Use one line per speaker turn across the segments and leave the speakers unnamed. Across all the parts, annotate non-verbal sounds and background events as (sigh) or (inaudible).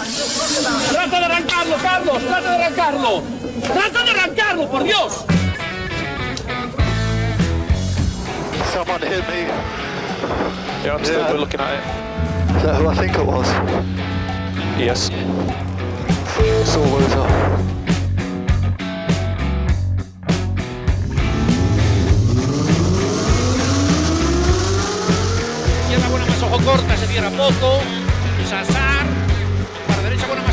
Trata de arrancarlo, Carlos, trata de arrancarlo. Trata de arrancarlo, por Dios.
Someone hit me.
Yeah, I'm still
Yeah.
looking at it.
Is that who I think it was?
Yes.
Saw loser.
Izquierda buena más ojo corta, se cierra poco.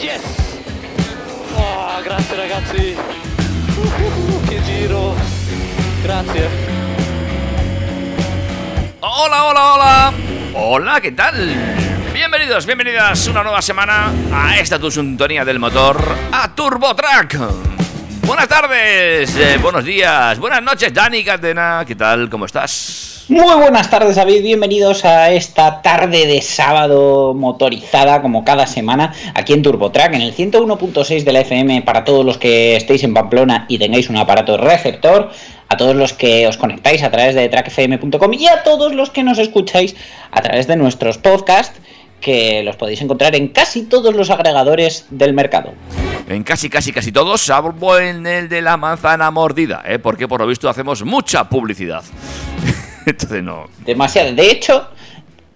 Yes! Oh, grazie ragazzi! Uh, che giro! Grazie!
Hola, hola, hola. Hola, ¿qué tal? Bienvenidos, bienvenidas una nueva semana a esta tu sintonía del motor, a Turbo Track. Buenas tardes, eh, buenos días, buenas noches, Dani Catena. ¿Qué tal? ¿Cómo estás?
Muy buenas tardes, David. Bienvenidos a esta tarde de sábado motorizada, como cada semana, aquí en TurboTrack, en el 101.6 de la FM, para todos los que estéis en Pamplona y tengáis un aparato receptor, a todos los que os conectáis a través de trackfm.com y a todos los que nos escucháis a través de nuestros podcasts, que los podéis encontrar en casi todos los agregadores del mercado.
En casi, casi, casi todos, salvo en el de la manzana mordida, ¿eh? porque por lo visto hacemos mucha publicidad. (laughs) Entonces no.
Demasiado. De hecho,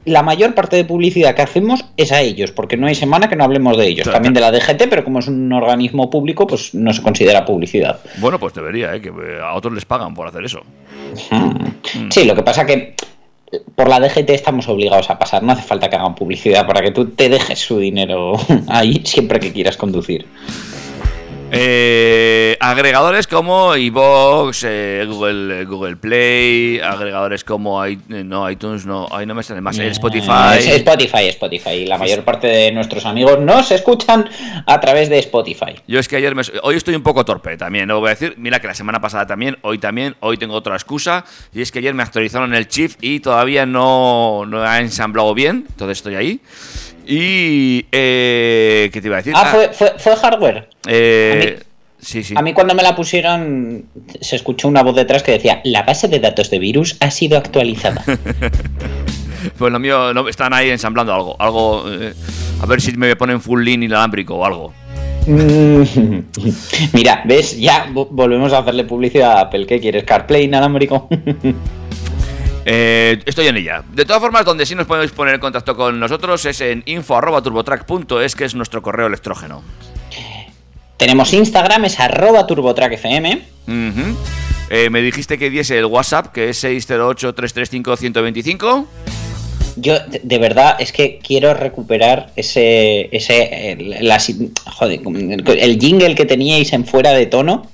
la mayor parte de publicidad que hacemos es a ellos, porque no hay semana que no hablemos de ellos.
Claro.
También de la DGT, pero como es un organismo público, pues no se considera publicidad.
Bueno, pues debería, ¿eh? que eh, a otros les pagan por hacer eso.
Mm. Sí, lo que pasa que por la DGT estamos obligados a pasar. No hace falta que hagan publicidad para que tú te dejes su dinero (laughs) ahí siempre que quieras conducir.
Eh, agregadores como iVoox, eh, Google, Google Play, agregadores como i- eh, no, iTunes, no, ahí no me sale más, eh, Spotify.
Es Spotify, Spotify. La mayor parte de nuestros amigos nos escuchan a través de Spotify.
Yo es que ayer me, hoy estoy un poco torpe también, no voy a decir, mira que la semana pasada también, hoy también, hoy tengo otra excusa, y es que ayer me actualizaron el chip y todavía no, no ha ensamblado bien, entonces estoy ahí. Y eh, ¿qué te iba a decir?
Ah, fue, fue, fue hardware.
Eh, sí, sí.
A mí cuando me la pusieron se escuchó una voz detrás que decía la base de datos de virus ha sido actualizada. (laughs)
Pues lo mío, no, están ahí ensamblando algo, algo, eh, a ver si me ponen full lean inalámbrico o algo. (laughs)
Mira, ¿ves? Ya vo- volvemos a hacerle publicidad a Apple. ¿Qué quieres? ¿CarPlay inalámbrico? (laughs)
Eh, estoy en ella. De todas formas, donde sí nos podéis poner en contacto con nosotros es en info.turbotrack.es, que es nuestro correo electrógeno.
Tenemos Instagram, es arroba turbotrackfm.
Eh, me dijiste que diese el WhatsApp, que es 608-335-125.
Yo, de, verdad, es que quiero recuperar ese. ese el, la joder, el jingle que teníais en fuera de tono.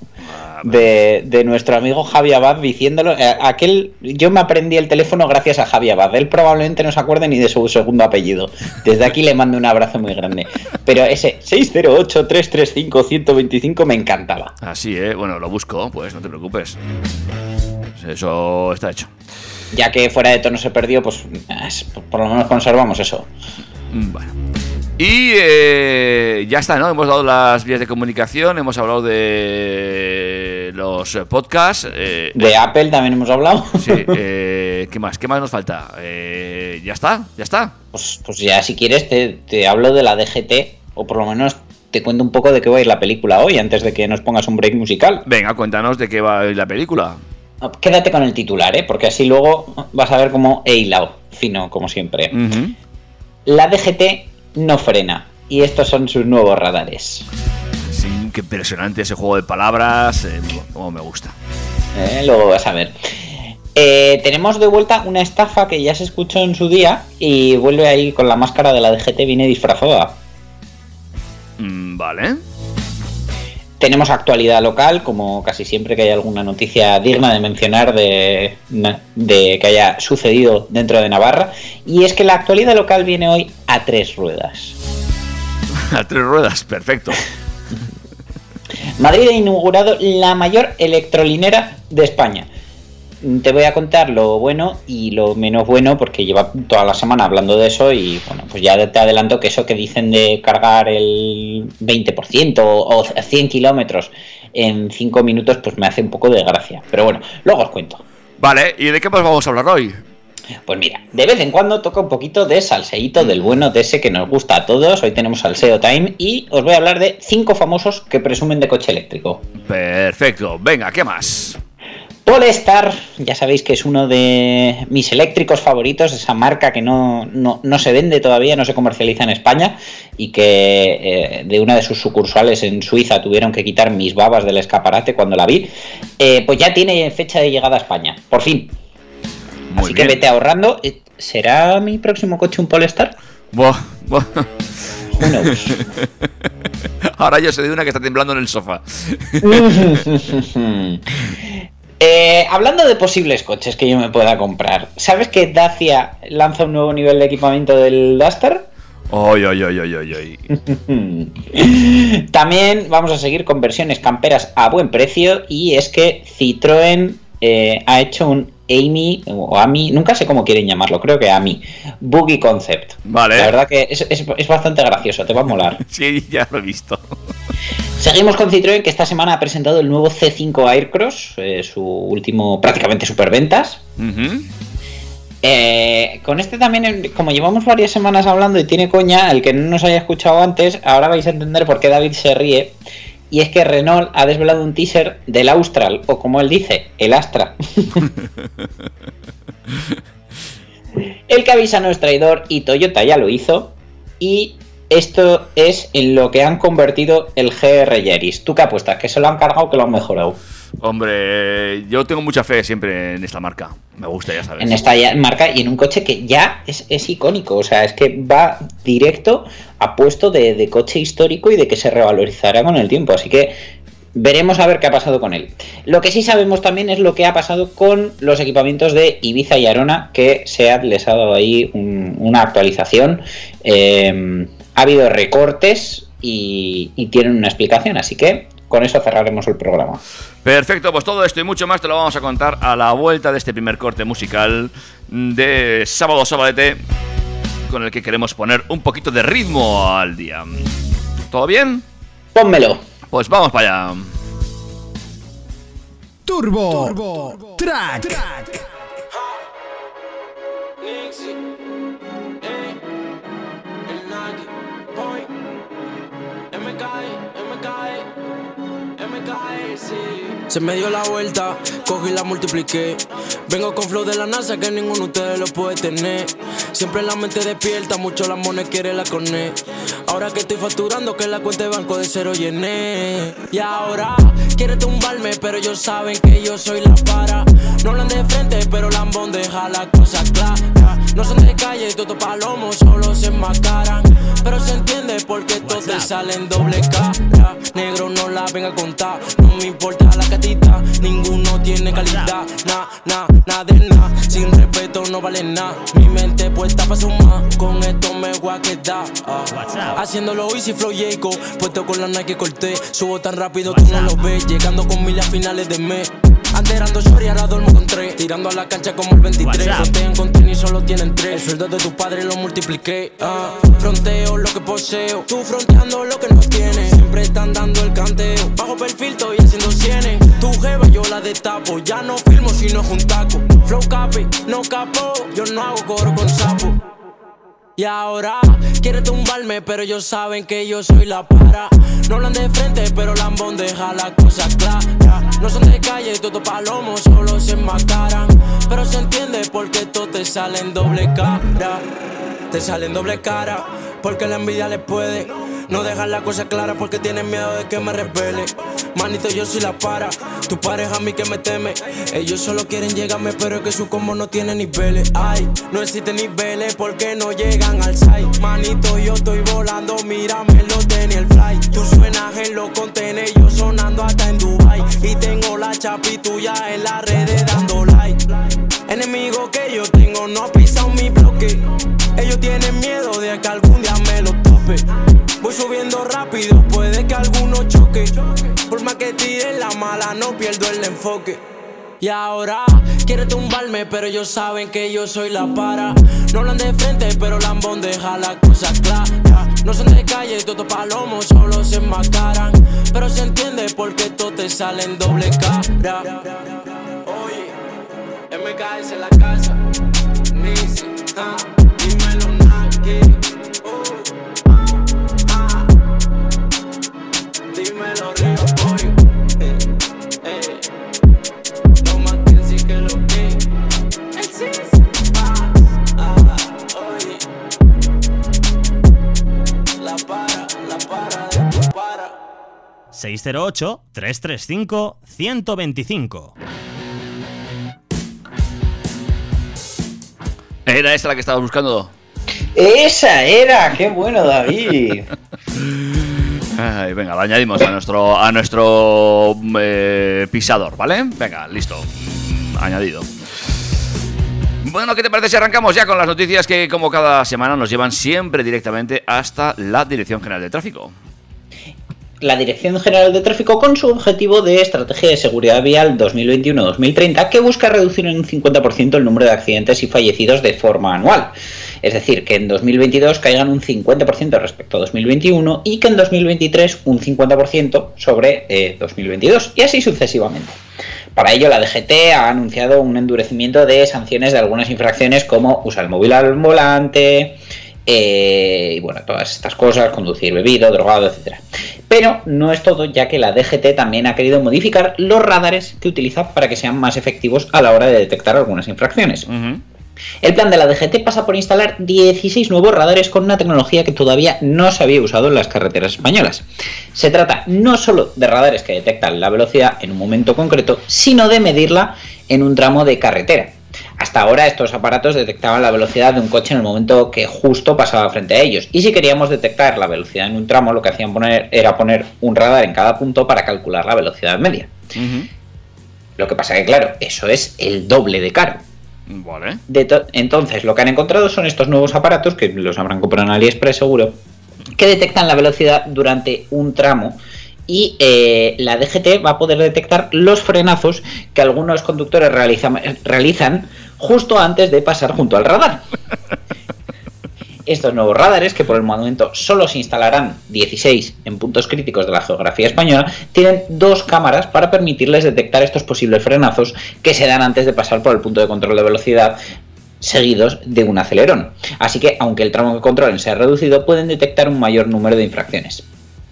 De, de nuestro amigo Javi Abad diciéndolo. eh, Aquel, yo me aprendí el teléfono gracias a Javi Abad. Él probablemente no se acuerde ni de su segundo apellido. Desde aquí le mando un abrazo muy grande. Pero ese 608-335-125 me encantaba.
Así, ¿eh? Bueno, lo busco, pues no te preocupes. Eso está hecho.
Ya que fuera de tono se perdió, pues es- por lo menos conservamos eso.
Bueno. Y eh, ya está, ¿no? Hemos dado las vías de comunicación, hemos hablado de los podcasts. eh,
De Apple también hemos hablado.
sí, eh, (laughs) ¿qué más? ¿Qué más nos falta? Eh, ya está, ya está.
Pues, pues ya si quieres te, te hablo de la DGT o por lo menos te cuento un poco de qué va a ir la película hoy antes de que nos pongas un break musical.
Venga, cuéntanos de qué va a ir la película.
Quédate con el titular, ¿eh? porque así luego vas a ver cómo he hilado, fino como siempre. La DGT no frena y estos son sus nuevos radares.
Sí, qué impresionante ese juego de palabras, eh, como me gusta.
¿eh? Luego vas a ver. Eh, tenemos de vuelta una estafa que ya se escuchó en su día y vuelve ahí con la máscara de la DGT, viene disfrazada.
Mm, vale.
Tenemos actualidad local, como casi siempre que hay alguna noticia digna de mencionar de, de que haya sucedido dentro de Navarra. Y es que la actualidad local viene hoy a tres ruedas. (laughs)
A tres ruedas, perfecto.
Madrid ha inaugurado la mayor electrolinera de España. Te voy a contar lo bueno y lo menos bueno porque lleva toda la semana hablando de eso y bueno, pues ya te adelanto que eso que dicen de cargar el 20% o 100 kilómetros en 5 minutos pues me hace un poco de gracia. Pero bueno, luego os cuento.
Vale, ¿y de qué más vamos a hablar hoy?
Pues mira, de vez en cuando toca un poquito de salseíto del bueno de ese que nos gusta a todos. Hoy tenemos salseo time y os voy a hablar de cinco famosos que presumen de coche eléctrico.
Perfecto, venga, ¿qué más?
Polestar, ya sabéis que es uno de mis eléctricos favoritos, esa marca que no, no, se vende todavía, no se comercializa en España y que eh, de una de sus sucursales en Suiza tuvieron que quitar mis babas del escaparate cuando la vi, eh, pues ya tiene fecha de llegada a España, por fin. Así que vete ahorrando. Eh, ¿Será mi próximo coche un Polestar?
Buah, buah. (laughs) Ahora yo sé de una que está temblando en el sofá. (laughs)
Eh, hablando de posibles coches que yo me pueda comprar, ¿sabes que Dacia lanza un nuevo nivel de equipamiento del Duster?
Oy, oy, oy, (laughs)
También vamos a seguir con versiones camperas a buen precio y es que Citroën eh, ha hecho un Amy o Amy, nunca sé cómo quieren llamarlo, creo que Amy, Boogie Concept.
Vale.
La verdad que es, bastante gracioso, te va a molar. (laughs)
sí, ya lo he visto.
Seguimos con Citroën que esta semana ha presentado el nuevo C5 Aircross, eh, su último prácticamente superventas. Eh, con este también, como llevamos varias semanas hablando y tiene coña, el que no nos haya escuchado antes, ahora vais a entender por qué David se ríe. Y es que Renault ha desvelado un teaser del Austral, o como él dice, el Astra. (laughs) el que avisa no es traidor y Toyota ya lo hizo. Y esto es en lo que han convertido el GR Yaris. ¿Tú qué apuestas? ¿Que se lo han cargado que lo han mejorado?
Hombre, yo tengo mucha fe siempre en esta marca. Me gusta, ya sabes.
En esta marca y en un coche que ya es, icónico. O sea, es que va directo a puesto de, coche histórico y de que se revalorizará con el tiempo. Así que veremos a ver qué ha pasado con él. Lo que sí sabemos también es lo que ha pasado con los equipamientos de Ibiza y Arona, que SEAT les ha dado ahí una actualización. Eh, ha habido recortes y, y tienen una explicación. Así que con eso cerraremos el programa.
Perfecto, pues todo esto y mucho más te lo vamos a contar a la vuelta de este primer corte musical de sábado sábado con el que queremos poner un poquito de ritmo al día. ¿Todo bien?
Pónmelo.
Pues vamos para allá.
Turbo, Turbo Track. Track. Eu is.
Se me dio la vuelta, cogí la multipliqué. Vengo con flow de la NASA que ninguno de ustedes lo puede tener. Siempre la mente despierta, mucho la moneda quiere la corné. Ahora que estoy facturando, que la cuenta de banco de cero llené. Y ahora quiere tumbarme, pero ellos saben que yo soy la para. No hablan de frente, pero lambón deja la cosa clara. No son de calle, todos palomos solo se enmascaran. Pero se entiende porque todos te salen doble cara. Negro no la venga a contar, no me importa la Ninguno tiene calidad, na, na, nada de nada. Sin respeto no vale nada. Mi mente puesta para sumar, con esto me voy a quedar. Ah. Haciéndolo easy flow Jacob, puesto con la Nike corté. Subo tan rápido tú no lo ves, llegando con mil a finales de mes. Anderando short y ahora duermo con tres. Tirando a la cancha como el 23. Frontean con tenis, solo tienen tres. El sueldo de tu padre lo multipliqué. Ah. Fronteo lo que poseo. Tú fronteando lo que no tienes. Siempre están dando el canteo. Bajo perfil estoy haciendo cienes. Tu jeva yo la destapo. Ya no filmo si no es un taco. Flow capi, no capo. Yo no hago coro con sapo. Y ahora quiere tumbarme, pero ellos saben que yo soy la para. No hablan de frente, pero lambón deja la cosa clara. No son de calle, todo palomo, solo se enmascaran. Pero se entiende porque todos te salen doble cara. Te salen doble cara, porque la envidia les puede. No dejan la cosa clara porque tienen miedo de que me revele. Manito, yo soy la para. Tu pareja a mí que me teme. Ellos solo quieren llegarme, pero es que su combo no tiene niveles. Ay, no existe niveles porque no llegan al site. Manito, yo estoy volando, mírame lo de sale ni el fly. Tú suenas en los contenedores, yo sonando hasta en Dubai. Y tengo la chapi tuya en las redes dando like. Enemigo que yo tengo no ha pisado mi bloque. Ellos tienen miedo de que algún día me lo tope. Voy subiendo rápido, puede que alguno choque. Por más que tire la mala, no pierdo el enfoque. Y ahora quiere tumbarme, pero ellos saben que yo soy la para. No hablan de frente, pero lambón deja la cosa clara. No son de calle, todos palomos solo se enmascaran. Pero se entiende porque todos te salen doble cara. MKS en la casa. Nisi, ah, dímelo, Naki. Oh, ah, dímelo, Río Pollo. Eh, eh. No más que decir que lo que existe. Ah, ah, oye. La para, la para tu para.
608-335-125.
¿Era esta la que estabas buscando?
Esa era, qué bueno, David. (laughs)
Ay, venga, lo añadimos a nuestro, a nuestro eh, pisador, ¿vale? Venga, listo. Añadido. Bueno, ¿qué te parece si arrancamos ya con las noticias que, como cada semana, nos llevan siempre directamente hasta la Dirección General de Tráfico?
La Dirección General de Tráfico con su objetivo de Estrategia de Seguridad Vial 2021-2030 que busca reducir en un 50% el número de accidentes y fallecidos de forma anual. Es decir, que en 2022 caigan un 50% respecto a 2021 y que en 2023 un 50% sobre eh, 2022 y así sucesivamente. Para ello, la DGT ha anunciado un endurecimiento de sanciones de algunas infracciones como usar el móvil al volante, eh, y bueno, todas estas cosas, conducir bebido, drogado, etcétera. Pero no es todo, ya que la DGT también ha querido modificar los radares que utiliza para que sean más efectivos a la hora de detectar algunas infracciones. El plan de la DGT pasa por instalar 16 nuevos radares con una tecnología que todavía no se había usado en las carreteras españolas. Se trata no solo de radares que detectan la velocidad en un momento concreto, sino de medirla en un tramo de carretera. Hasta ahora estos aparatos detectaban la velocidad de un coche en el momento que justo pasaba frente a ellos. Y si queríamos detectar la velocidad en un tramo, lo que hacían poner era poner un radar en cada punto para calcular la velocidad media. Lo que pasa que, claro, eso es el doble de caro.
Vale.
De Entonces, lo que han encontrado son estos nuevos aparatos, que los habrán comprado en AliExpress seguro, que detectan la velocidad durante un tramo. Y eh, la DGT va a poder detectar los frenazos que algunos conductores realizan, realizan justo antes de pasar junto al radar. Estos nuevos radares, que por el momento solo se instalarán 16 en puntos críticos de la geografía española, tienen dos cámaras para permitirles detectar estos posibles frenazos que se dan antes de pasar por el punto de control de velocidad seguidos de un acelerón. Así que, aunque el tramo que controlen sea reducido, pueden detectar un mayor número de infracciones.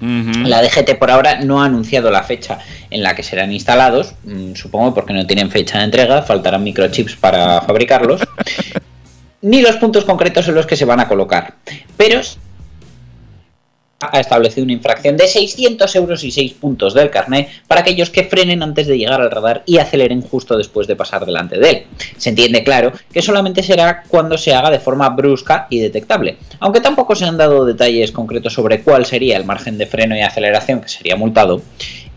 La DGT por ahora no ha anunciado la fecha en la que serán instalados, mm, supongo porque no tienen fecha de entrega, faltarán microchips para fabricarlos, ni los puntos concretos en los que se van a colocar. Pero ha establecido una infracción de 600 euros y 6 puntos del carnet para aquellos que frenen antes de llegar al radar y aceleren justo después de pasar delante de él. Se entiende claro que solamente será cuando se haga de forma brusca y detectable, aunque tampoco se han dado detalles concretos sobre cuál sería el margen de freno y aceleración que sería multado.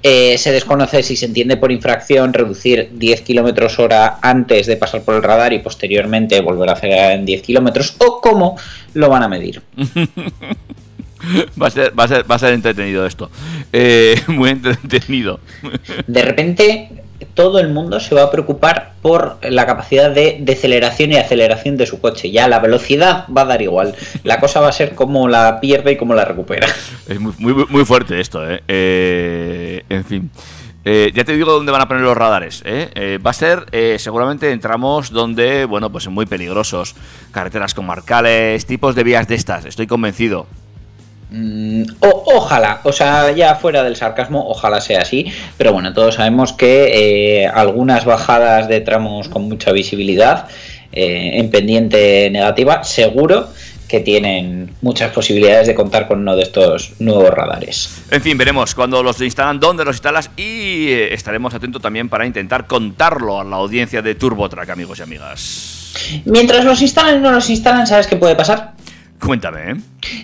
eh, se desconoce si se entiende por infracción reducir 10 km hora antes de pasar por el radar y posteriormente volver a acelerar en 10 km o cómo lo van a medir. (laughs) (laughs)
Va a ser, va a ser, va a ser entretenido esto. Eh, (laughs) muy entretenido.
De repente todo el mundo se va a preocupar por la capacidad de deceleración y aceleración de su coche. Ya la velocidad va a dar igual. La cosa va a ser cómo la pierde y cómo la recupera.
Es muy, muy, muy fuerte esto, ¿eh? Eh, en fin. Eh, ya te digo dónde van a poner los radares. ¿eh? Eh, va a ser eh, seguramente en tramos donde, bueno, pues muy peligrosos. Carreteras comarcales, tipos de vías de estas, estoy convencido.
Mm, o- ojalá, o sea, ya fuera del sarcasmo, ojalá sea así. Pero bueno, todos sabemos que eh, algunas bajadas de tramos con mucha visibilidad eh, en pendiente negativa, seguro que tienen muchas posibilidades de contar con uno de estos nuevos radares.
En fin, veremos cuando los instalan, dónde los instalas y eh, estaremos atentos también para intentar contarlo a la audiencia de TurboTrack, amigos y amigas.
Mientras los instalan y no los instalan, ¿sabes qué puede pasar?
Cuéntame, ¿eh?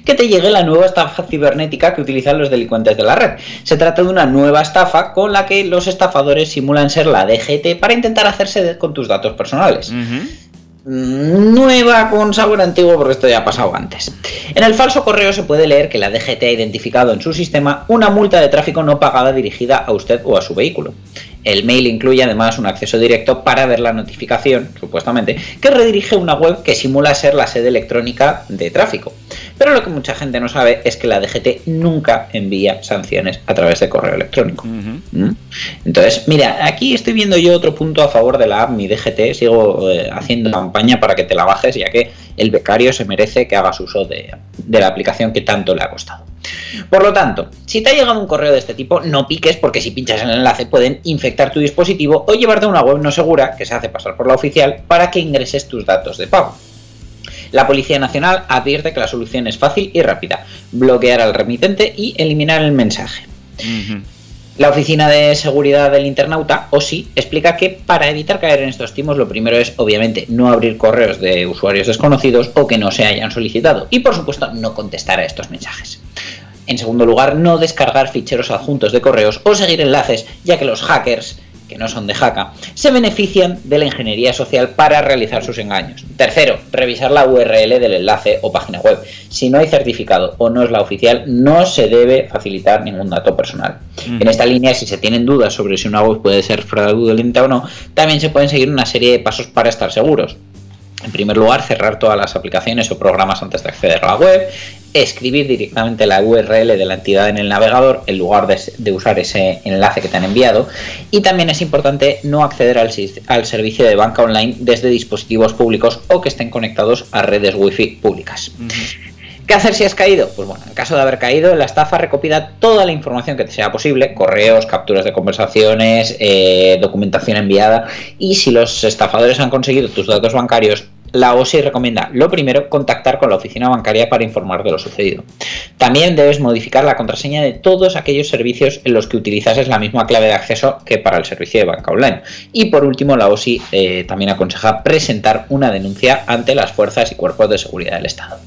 que te llegue la nueva estafa cibernética que utilizan los delincuentes de la red. Se trata de una nueva estafa con la que los estafadores simulan ser la DGT para intentar hacerse con tus datos personales. Mm, Nueva con sabor antiguo porque esto ya ha pasado antes. En el falso correo se puede leer que la DGT ha identificado en su sistema una multa de tráfico no pagada dirigida a usted o a su vehículo. El mail incluye además un acceso directo para ver la notificación, supuestamente, que redirige una web que simula ser la sede electrónica de tráfico. Pero lo que mucha gente no sabe es que la DGT nunca envía sanciones a través de correo electrónico. ¿Mm? Entonces, mira, aquí estoy viendo yo otro punto a favor de la app Mi DGT. Sigo eh, haciendo campaña para que te la bajes, ya que el becario se merece que hagas uso de, de la aplicación que tanto le ha costado. Por lo tanto, si te ha llegado un correo de este tipo, no piques porque si pinchas en el enlace pueden infectar tu dispositivo o llevarte a una web no segura que se hace pasar por la oficial para que ingreses tus datos de pago. La Policía Nacional advierte que la solución es fácil y rápida, bloquear al remitente y eliminar el mensaje. La Oficina de Seguridad del Internauta, OSI, explica que para evitar caer en estos timos lo primero es, obviamente, no abrir correos de usuarios desconocidos o que no se hayan solicitado y, por supuesto, no contestar a estos mensajes. En segundo lugar, no descargar ficheros adjuntos de correos o seguir enlaces, ya que los hackers, que no son de Haka, se benefician de la ingeniería social para realizar sus engaños. Tercero, revisar la URL del enlace o página web. Si no hay certificado o no es la oficial, no se debe facilitar ningún dato personal. En esta línea, si se tienen dudas sobre si una web puede ser fraudulenta o no, también se pueden seguir una serie de pasos para estar seguros. En primer lugar, cerrar todas las aplicaciones o programas antes de acceder a la web, escribir directamente la URL de la entidad en el navegador en lugar de, de usar ese enlace que te han enviado. Y también es importante no acceder al servicio de banca online desde dispositivos públicos o que estén conectados a redes wifi públicas. ¿Qué hacer si has caído? Pues bueno, en caso de haber caído, la estafa recopila toda la información que te sea posible, correos, capturas de conversaciones, eh, documentación enviada, y si los estafadores han conseguido tus datos bancarios, la OSI recomienda, lo primero, contactar con la oficina bancaria para informar de lo sucedido. También debes modificar la contraseña de todos aquellos servicios en los que utilizases la misma clave de acceso que para el servicio de banca online. Y por último, la OSI eh, también aconseja presentar una denuncia ante las fuerzas y cuerpos de seguridad del Estado.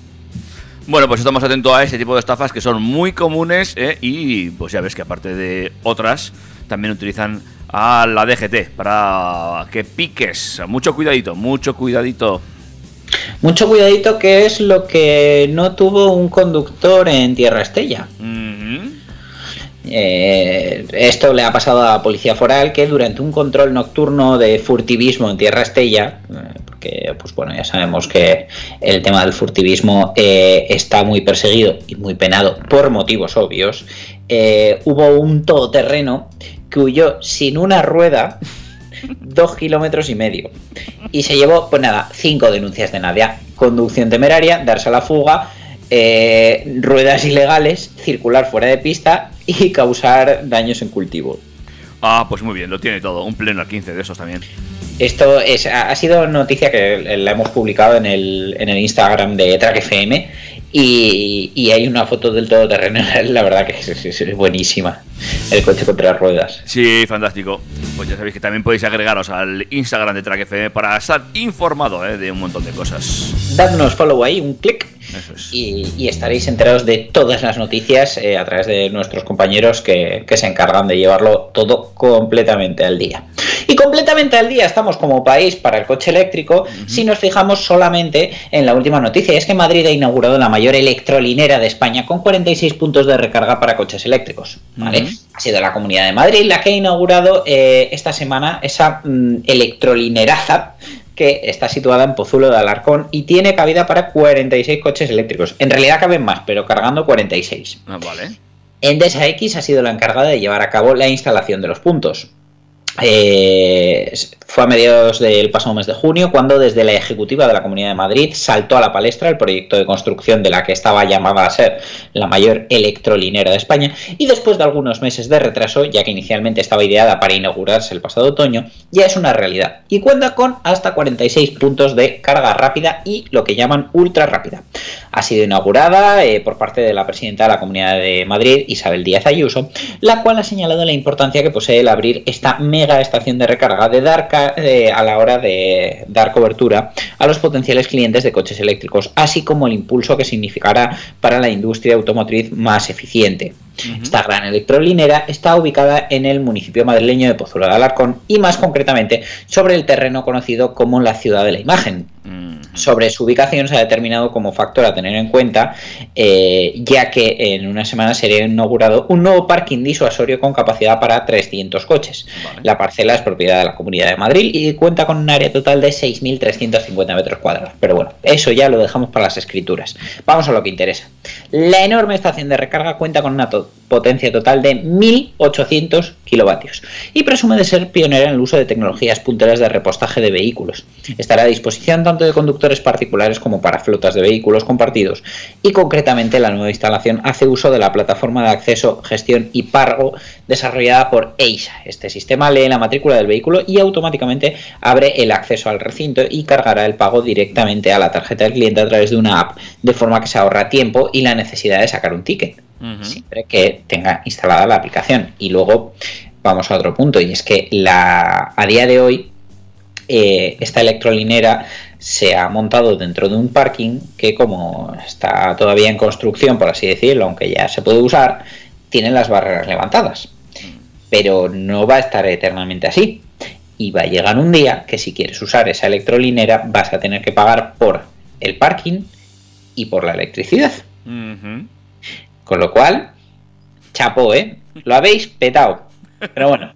Bueno, pues estamos atentos a este tipo de estafas que son muy comunes ¿eh? y pues ya ves que aparte de otras, también utilizan a la DGT para que piques. Mucho cuidadito, mucho cuidadito.
Mucho cuidadito que es lo que no tuvo un conductor en Tierra Estella. Eh, esto le ha pasado a la Policía Foral que durante un control nocturno de furtivismo en Tierra Estella, eh, porque pues bueno, ya sabemos que el tema del furtivismo eh, está muy perseguido y muy penado por motivos obvios, eh, hubo un todoterreno que huyó sin una rueda dos kilómetros y medio y se llevó, pues nada, cinco denuncias de Nadia, conducción temeraria, darse a la fuga, eh, ruedas ilegales, circular fuera de pista y causar daños en cultivo.
Ah, pues muy bien, lo tiene todo. Un pleno al 15 de esos también.
Esto es, ha sido noticia que la hemos publicado en el, en el Instagram de Track FM y, y hay una foto del todoterreno, (laughs) la verdad que es, es- es buenísima. El coche con tres ruedas.
Sí, fantástico. Pues ya sabéis que también podéis agregaros al Instagram de Track FM para estar informado ¿eh? de un montón de cosas.
Dadnos follow ahí, un clic
Eso es.
y, y estaréis enterados de todas las noticias eh, a través de nuestros compañeros que, que se encargan de llevarlo todo completamente al día. Y completamente al día estamos como país para el coche eléctrico si nos fijamos solamente en la última noticia. Es que Madrid ha inaugurado la mayor electrolinera de España con 46 puntos de recarga para coches eléctricos. ¿vale? Ha sido la Comunidad de Madrid la que ha inaugurado eh, esta semana esa mm, electrolineraza que está situada en Pozuelo de Alarcón y tiene cabida para 46 coches eléctricos. En realidad caben más, pero cargando 46.
Ah, vale.
Endesa X ha sido la encargada de llevar a cabo la instalación de los puntos. Eh, fue a mediados del pasado mes de junio cuando desde la ejecutiva de la Comunidad de Madrid saltó a la palestra el proyecto de construcción de la que estaba llamada a ser la mayor electrolinera de España y después de algunos meses de retraso, ya que inicialmente estaba ideada para inaugurarse el pasado otoño, ya es una realidad y cuenta con hasta 46 puntos de carga rápida y lo que llaman ultra rápida. Ha sido inaugurada eh, por parte de la presidenta de la Comunidad de Madrid, Isabel Díaz Ayuso, la cual ha señalado la importancia que posee el abrir esta mega mega estación de recarga de dar ca- eh, a la hora de dar cobertura a los potenciales clientes de coches eléctricos, así como el impulso que significará para la industria automotriz más eficiente. Esta gran electrolinera está ubicada en el municipio madrileño de Pozuelo de Alarcón y más concretamente sobre el terreno conocido como la ciudad de la imagen. Sobre su ubicación se ha determinado como factor a tener en cuenta, eh, ya que en una semana sería inaugurado un nuevo parking disuasorio con capacidad para 300 coches. La parcela es propiedad de la Comunidad de Madrid y cuenta con un área total de 6.350 metros cuadrados. Pero bueno, eso ya lo dejamos para las escrituras. Vamos a lo que interesa. La enorme estación de recarga cuenta con una to- potencia total de 1.800 kilovatios y presume de ser pionera en el uso de tecnologías punteras de repostaje de vehículos. Estará a disposición tanto de conductores particulares como para flotas de vehículos compartidos y concretamente la nueva instalación hace uso de la plataforma de acceso, gestión y pago desarrollada por EISA. Este sistema lee la matrícula del vehículo y automáticamente abre el acceso al recinto y cargará el pago directamente a la tarjeta del cliente a través de una app, de forma que se ahorra tiempo y la necesidad de sacar un ticket siempre que tenga instalada la aplicación. Y luego vamos a otro punto, y es que la, a día de hoy eh, esta electrolinera se ha montado dentro de un parking que como está todavía en construcción, por así decirlo, aunque ya se puede usar, tiene las barreras levantadas. Pero no va a estar eternamente así. Y va a llegar un día que si quieres usar esa electrolinera vas a tener que pagar por el parking y por la electricidad. Con lo cual, chapo, ¿eh? Lo habéis petado. Pero bueno,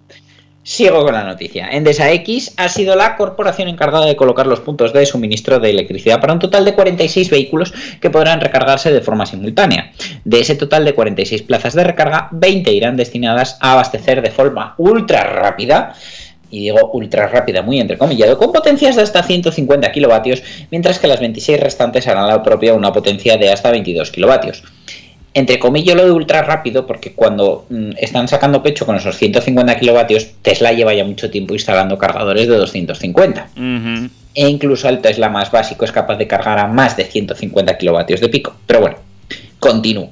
sigo con la noticia. Endesa X ha sido la corporación encargada de colocar los puntos de suministro de electricidad para un total de 46 vehículos que podrán recargarse de forma simultánea. De ese total de 46 plazas de recarga, 20 irán destinadas a abastecer de forma ultra rápida y digo ultra rápida, muy entrecomillado, con potencias de hasta 150 kilovatios, mientras que las 26 restantes harán la propia una potencia de hasta 22 kilovatios. Entre comillas lo de ultra rápido, porque cuando mm, están sacando pecho con esos 150 kilovatios, Tesla lleva ya mucho tiempo instalando cargadores de 250.
Ujú.
E incluso el Tesla más básico es capaz de cargar a más de 150 kilovatios de pico. Pero bueno, continúo.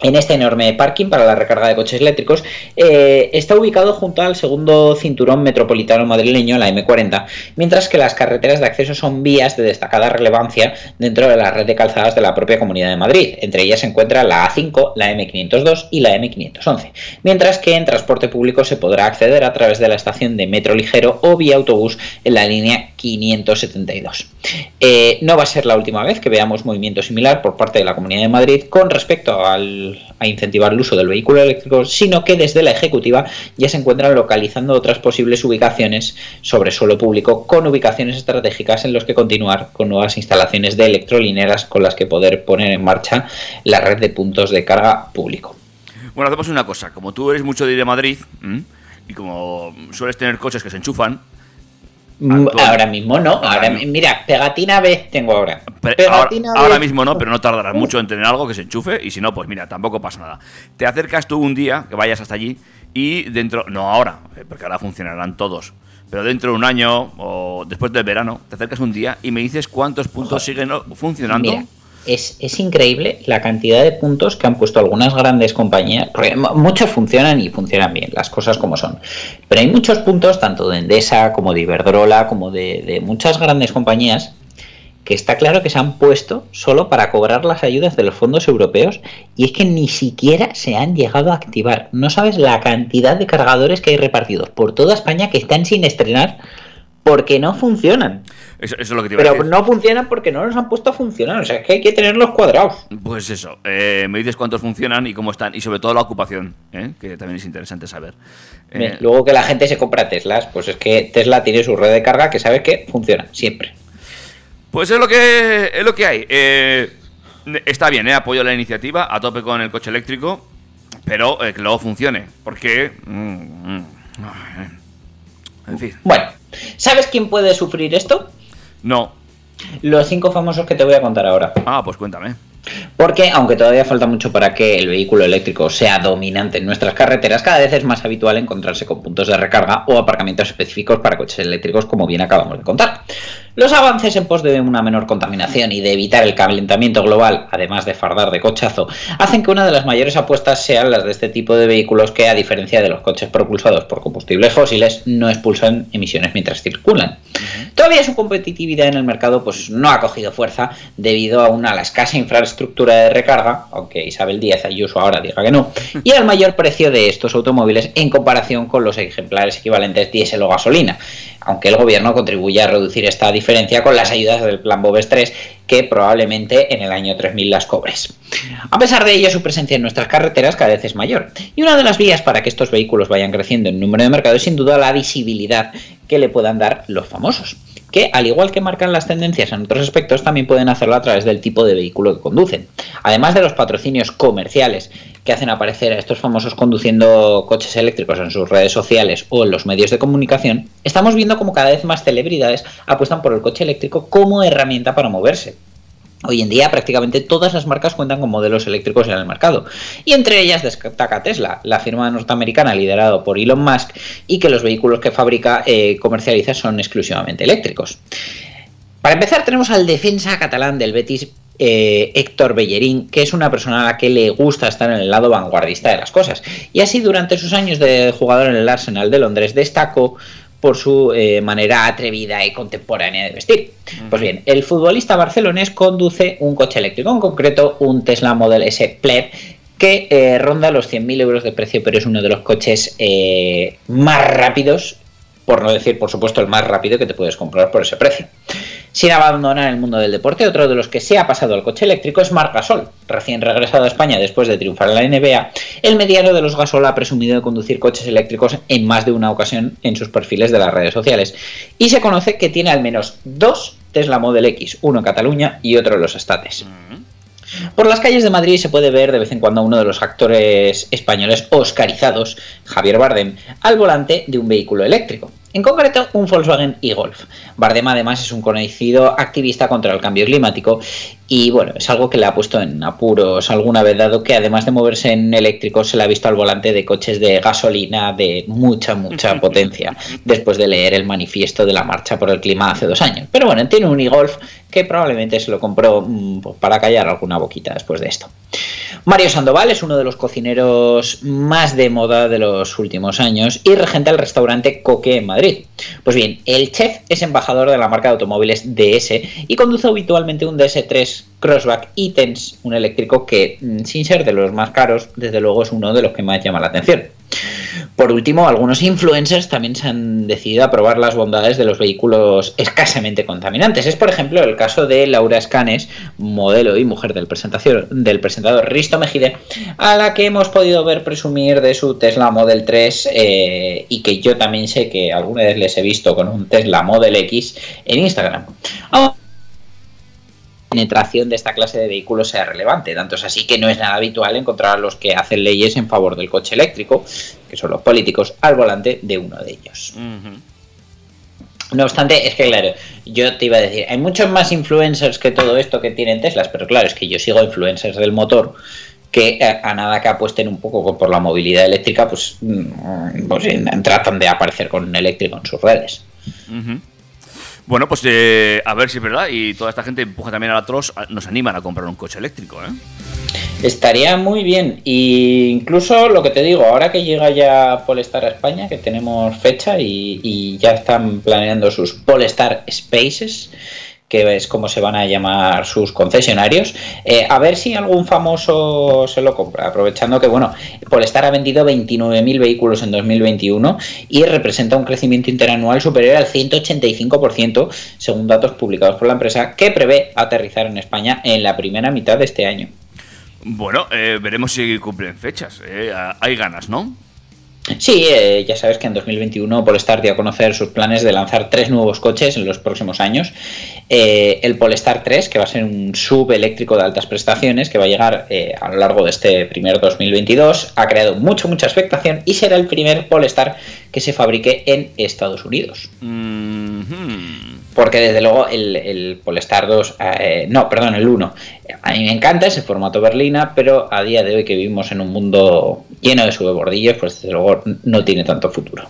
En este enorme parking para la recarga de coches eléctricos eh, está ubicado junto al segundo cinturón metropolitano madrileño, la M40, mientras que las carreteras de acceso son vías de destacada relevancia dentro de la red de calzadas de la propia Comunidad de Madrid. Entre ellas se encuentra la A5, la M502 y la M511, mientras que en transporte público se podrá acceder a través de la estación de metro ligero o vía autobús en la línea 572. Eh, no va a ser la última vez que veamos movimiento similar por parte de la Comunidad de Madrid con respecto al- a incentivar el uso del vehículo eléctrico, sino que desde la Ejecutiva ya se encuentran localizando otras posibles ubicaciones sobre suelo público con ubicaciones estratégicas en los que continuar con nuevas instalaciones de electrolineras con las que poder poner en marcha la red de puntos de carga público.
Bueno, hacemos una cosa. Como tú eres mucho de Madrid y como sueles tener coches que se enchufan, Actual.
Ahora mismo no,
Ahora
mira, pegatina B tengo ahora.
Ahora, mismo no, pero no tardarás mucho en tener algo que se enchufe y si no, pues mira, tampoco pasa nada. Te acercas tú un día, que vayas hasta allí y dentro, no ahora, eh, porque ahora funcionarán todos, pero dentro de un año o después del verano, te acercas un día y me dices cuántos puntos siguen funcionando.
Mira, es, increíble la cantidad de puntos que han puesto algunas grandes compañías. Porque mu- muchos funcionan y funcionan bien, las cosas como son. Pero hay muchos puntos, tanto de Endesa como de Iberdrola, como de, de muchas grandes compañías, que está claro que se han puesto solo para cobrar las ayudas de los fondos europeos y es que ni siquiera se han llegado a activar. No sabes la cantidad de cargadores que hay repartidos por toda España que están sin estrenar porque no funcionan.
Eso, eso es lo que te iba a
Pero
decir.
no funcionan porque no los han puesto a funcionar. O sea, es que hay que tenerlos cuadrados.
Pues eso, eh, me dices cuántos funcionan y cómo están, y sobre todo la ocupación, ¿eh? que también es interesante saber. Eh,
Bien, Luego que la gente se compra Teslas, pues es que Tesla tiene su red de carga que sabe que funciona siempre.
Pues es lo que es lo que hay. Eh, está bien, eh, apoyo la iniciativa, a tope con el coche eléctrico, pero que luego funcione, porque... mm, mm, en fin,
Bueno, ¿sabes quién puede sufrir esto?
no.
Los cinco famosos que te voy a contar ahora.
Ah, pues cuéntame.
Porque, aunque todavía falta mucho para que el vehículo eléctrico sea dominante en nuestras carreteras, cada vez es más habitual encontrarse con puntos de recarga o aparcamientos específicos para coches eléctricos, como bien acabamos de contar. Los avances en pos de una menor contaminación y de evitar el calentamiento global, además de fardar de cochazo, hacen que una de las mayores apuestas sean las de este tipo de vehículos que, a diferencia de los coches propulsados por combustibles fósiles, no expulsan emisiones mientras circulan. Todavía su competitividad en el mercado pues, no ha cogido fuerza debido a una la escasa infraestructura de recarga, aunque Isabel Díaz Ayuso ahora diga que no, y al mayor precio de estos automóviles en comparación con los ejemplares equivalentes diésel o gasolina aunque el gobierno contribuye a reducir esta diferencia con las ayudas del Plan Bobes 3, que probablemente en el año 3000 las cobres. A pesar de ello, su presencia en nuestras carreteras cada vez es mayor, y una de las vías para que estos vehículos vayan creciendo en número de mercado es sin duda la visibilidad que le puedan dar los famosos que al igual que marcan las tendencias en otros aspectos, también pueden hacerlo a través del tipo de vehículo que conducen. Además de los patrocinios comerciales que hacen aparecer a estos famosos conduciendo coches eléctricos en sus redes sociales o en los medios de comunicación, estamos viendo como cada vez más celebridades apuestan por el coche eléctrico como herramienta para moverse. Hoy en día prácticamente todas las marcas cuentan con modelos eléctricos en el mercado, y entre ellas destaca Tesla, la firma norteamericana liderada por Elon Musk y que los vehículos que fabrica eh, comercializa son exclusivamente eléctricos. Para empezar tenemos al defensa catalán del Betis, eh, Héctor Bellerín, que es una persona a la que le gusta estar en el lado vanguardista de las cosas, y así durante sus años de jugador en el Arsenal de Londres destacó por su eh, manera atrevida y contemporánea de vestir. Pues bien, el futbolista barcelonés conduce un coche eléctrico, en concreto un Tesla Model S Pleb, que eh, ronda los 100.000 euros de precio, pero es uno de los coches eh, más rápidos, por no decir, por supuesto, el más rápido que te puedes comprar por ese precio. Sin abandonar el mundo del deporte, otro de los que se ha pasado al coche eléctrico es Marc Gasol. Recién regresado a España después de triunfar en la NBA, el mediano de los Gasol ha presumido de conducir coches eléctricos en más de una ocasión en sus perfiles de las redes sociales. Y se conoce que tiene al menos dos Tesla Model X, uno en Cataluña y otro en los Estates. Por las calles de Madrid se puede ver de vez en cuando a uno de los actores españoles oscarizados, Javier Bardem, al volante de un vehículo eléctrico. En concreto, un Volkswagen e-Golf. Bardem además es un conocido activista contra el cambio climático y bueno, es algo que le ha puesto en apuros alguna vez, dado que además de moverse en eléctrico se le ha visto al volante de coches de gasolina de mucha, mucha (laughs) potencia, después de leer el manifiesto de la Marcha por el Clima hace dos años. Pero bueno, tiene un e-Golf que probablemente se lo compró mm, pues, para callar alguna boquita después de esto. Mario Sandoval es uno de los cocineros más de moda de los últimos años y regenta el restaurante Coque en Madrid. Pues bien, el chef es embajador de la marca de automóviles DS y conduce habitualmente un DS3 Crossback E-Tense, un eléctrico que, mm, sin ser de los más caros, desde luego es uno de los que más llama la atención. Por último, algunos influencers también se han decidido a probar las bondades de los vehículos escasamente contaminantes. Es, por ejemplo, el caso de Laura Escanes, modelo y mujer del, del presentador Risto Mejide, a la que hemos podido ver presumir de su Tesla Model 3 eh, y que yo también sé que alguna vez les he visto con un Tesla Model X en Instagram penetración de esta clase de vehículos sea relevante. Tanto es así que no es nada habitual encontrar a los que hacen leyes en favor del coche eléctrico, que son los políticos, al volante de uno de ellos. No obstante, es que claro, yo te iba a decir, hay muchos más influencers que todo esto que tienen Teslas, pero claro, es que yo sigo influencers del motor que a, nada que apuesten un poco por la movilidad eléctrica, pues, mm, pues tratan de aparecer con un eléctrico en sus redes.
Bueno, pues eh, a ver si es verdad. Y toda esta gente empuja también a la Tross, nos animan a comprar un coche eléctrico, ¿eh?
Estaría muy bien. Y incluso lo que te digo, ahora que llega ya Polestar a España, que tenemos fecha y ya están planeando sus Polestar Spaces, que es como se van a llamar sus concesionarios, eh, a ver si algún famoso se lo compra, aprovechando que, bueno, Polestar ha vendido 29.000 vehículos en 2021 y representa un crecimiento interanual superior al 185%, según datos publicados por la empresa, que prevé aterrizar en España en la primera mitad de este año.
Bueno, eh, veremos si cumplen fechas. Eh, hay ganas, ¿no?
Sí, eh, ya sabes que en 2021 Polestar dio a conocer sus planes de lanzar tres nuevos coches en los próximos años. Eh, el Polestar 3, que va a ser un sub eléctrico de altas prestaciones, que va a llegar eh, a lo largo de este primer 2022, ha creado mucha, mucha expectación y será el primer Polestar que se fabrique en Estados Unidos. Porque desde luego el, Polestar 2, no, perdón, el 1, a mí me encanta ese formato berlina, pero a día de hoy que vivimos en un mundo lleno de subebordillos, pues desde luego no tiene tanto futuro.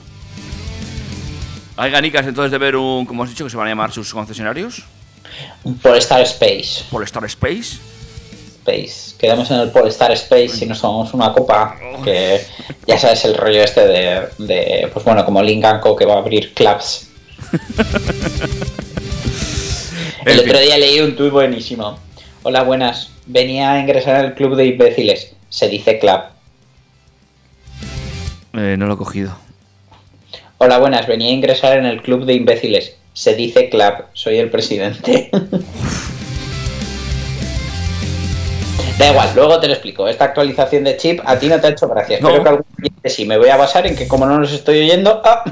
¿Hay ganicas entonces de ver un, como has dicho, que se van a llamar sus concesionarios?
Polestar Space.
Polestar Space.
Space. Quedamos en el Polestar Space y nos tomamos una copa. Que ya sabes el rollo este de, de pues bueno, como Linkanko que va a abrir clubs. El otro día leí un tuit buenísimo. Hola, buenas. Venía a ingresar al club de imbéciles. Se dice club.
Eh, no lo he cogido.
Hola, buenas. Venía a ingresar en el club de imbéciles. Se dice club. Soy el presidente. (laughs) Da igual, luego te lo explico. Esta actualización de chip a ti no te ha hecho gracia.
No.
Espero que algún oyente sí. Me voy a basar en que como no los estoy oyendo... ¡ah!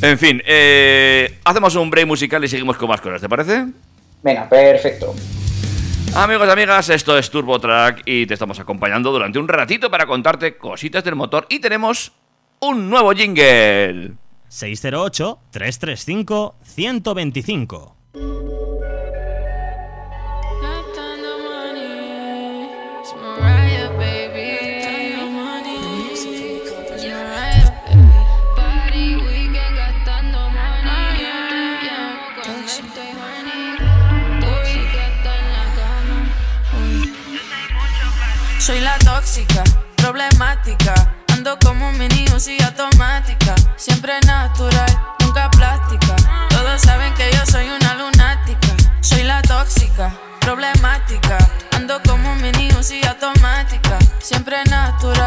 En fin, eh, hacemos un break musical y seguimos con más cosas, ¿te parece?
Venga, perfecto.
Amigos y amigas, esto es Turbo Track y te estamos acompañando durante un ratito para contarte cositas del motor y tenemos un nuevo jingle.
608-335-125.
Soy la tóxica, problemática. Ando como un mini y automática. Siempre natural, nunca plástica. Todos saben que yo soy una lunática. Soy la tóxica, problemática. Ando como un mini y automática. Siempre natural,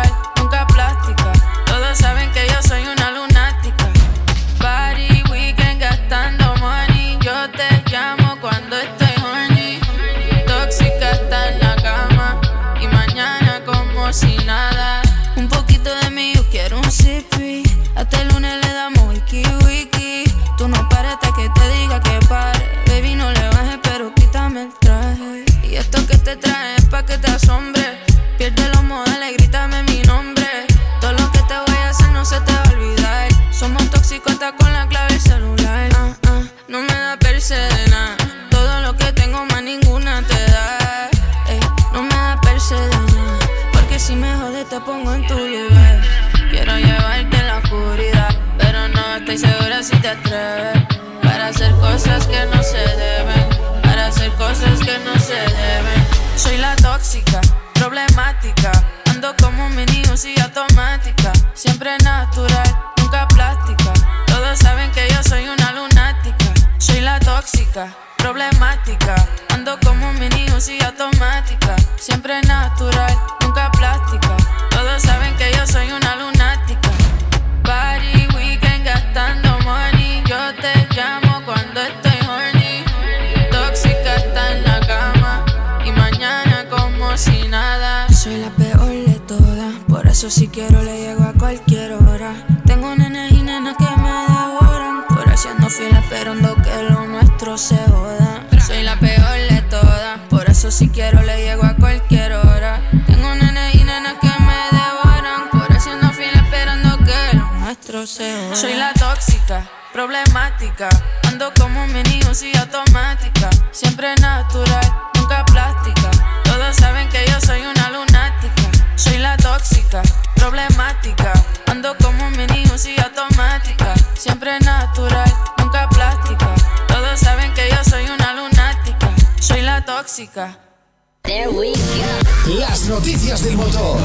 Las noticias del motor.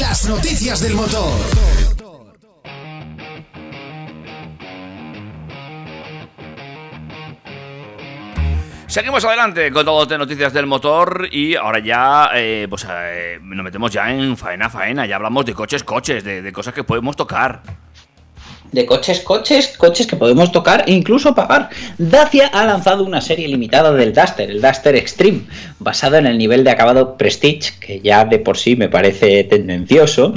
Las noticias del motor.
Seguimos adelante con todo de noticias del motor y ahora ya eh, pues, eh, nos metemos ya en faena, faena. Ya hablamos de coches, coches, de, de cosas que podemos tocar.
De coches, coches, coches que podemos tocar e incluso pagar. Dacia ha lanzado una serie limitada del Duster, el Duster Extreme, basado en el nivel de acabado Prestige, que ya de por sí me parece tendencioso,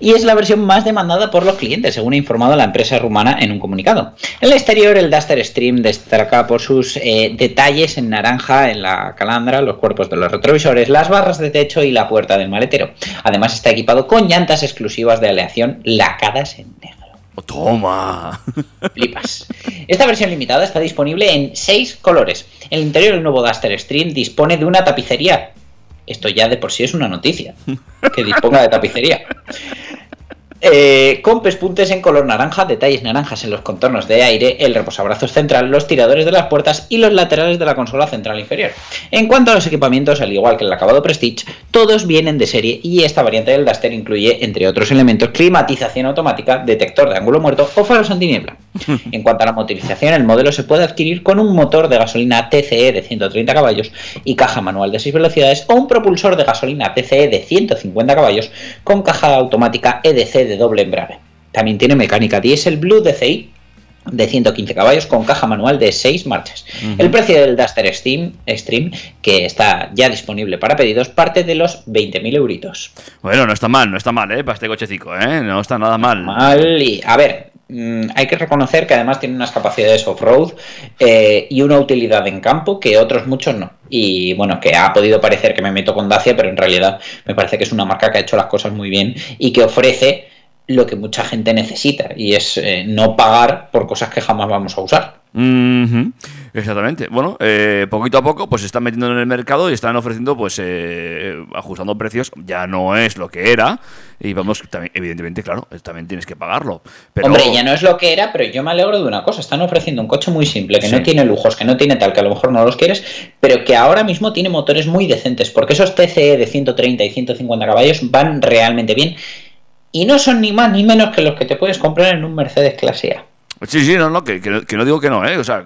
y es la versión más demandada por los clientes, según ha informado la empresa rumana en un comunicado. En el exterior, el Duster Extreme destaca por sus eh, detalles en naranja en la calandra, los cuerpos de los retrovisores, las barras de techo y la puerta del maletero. Además, está equipado con llantas exclusivas de aleación lacadas en negro.
¡Oh, ¡Toma!
Flipas. Esta versión limitada está disponible en 6 colores. El interior del nuevo Duster Extreme dispone de una tapicería. Esto ya de por sí es una noticia. Que disponga de tapicería. Eh, con pespuntes en color naranja, detalles naranjas en los contornos de aire, el reposabrazos central, los tiradores de las puertas y los laterales de la consola central inferior. En cuanto a los equipamientos, al igual que el acabado Prestige, todos vienen de serie y esta variante del Duster incluye, entre otros elementos, climatización automática, detector de ángulo muerto o faros antiniebla. (laughs) En cuanto a la motorización, el modelo se puede adquirir con un motor de gasolina TCE de 130 caballos y caja manual de 6 velocidades o un propulsor de gasolina TCE de 150 caballos con caja automática EDC de doble embrague. También tiene mecánica diésel Blue DCI de 115 caballos con caja manual de 6 marchas. El precio del Duster Steam, Stream, que está ya disponible para pedidos, parte de los 20.000 euritos.
Bueno, no está mal, no está mal, ¿eh? Para este cochecico, ¿eh? No está nada mal.
Mal y, a ver, mm, hay que reconocer que además tiene unas capacidades off-road eh, y una utilidad en campo que otros muchos no. Y bueno, que ha podido parecer que me meto con Dacia, pero en realidad me parece que es una marca que ha hecho las cosas muy bien y que ofrece lo que mucha gente necesita y es eh, no pagar por cosas que jamás vamos a usar.
Exactamente. Bueno, eh, poquito a poco pues se están metiendo en el mercado y están ofreciendo pues eh, ajustando precios. Ya no es lo que era y vamos, también, evidentemente, claro, también tienes que pagarlo. Pero,
Hombre, ya no es lo que era, pero yo me alegro de una cosa. Están ofreciendo un coche muy simple, que
Sí.
no tiene lujos, que no tiene tal, que a lo mejor no los quieres, pero que ahora mismo tiene motores muy decentes, porque esos TCE de 130 y 150 caballos van realmente bien y no son ni más ni menos que los que te puedes comprar en un Mercedes clase A.
Sí, sí, no, no, que, que no- que no digo que no, ¿eh? O sea,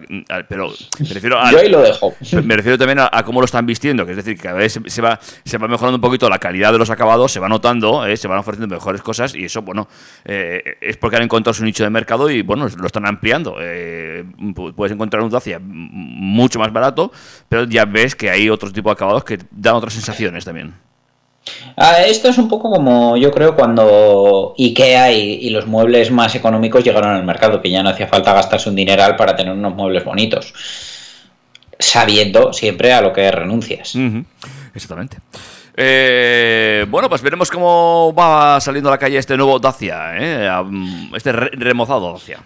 pero me refiero a.
Yo ahí lo dejo.
Me refiero también a, a cómo lo están vistiendo, que es decir, que cada vez se, se va, se va mejorando un poquito la calidad de los acabados, se va notando, ¿eh? se van ofreciendo mejores cosas y eso, bueno, eh, es porque han encontrado su nicho de mercado y, bueno, lo están ampliando. Eh, pu- puedes encontrar un Dacia mucho más barato, pero ya ves que hay otro tipo de acabados que dan otras sensaciones también.
Ah, esto es un poco como yo creo cuando IKEA y, los muebles más económicos llegaron al mercado, que ya no hacía falta gastarse un dineral para tener unos muebles bonitos, sabiendo siempre a lo que renuncias.
Exactamente. Eh, bueno, pues veremos cómo va saliendo a la calle este nuevo Dacia, ¿eh? Este re- remozado Dacia.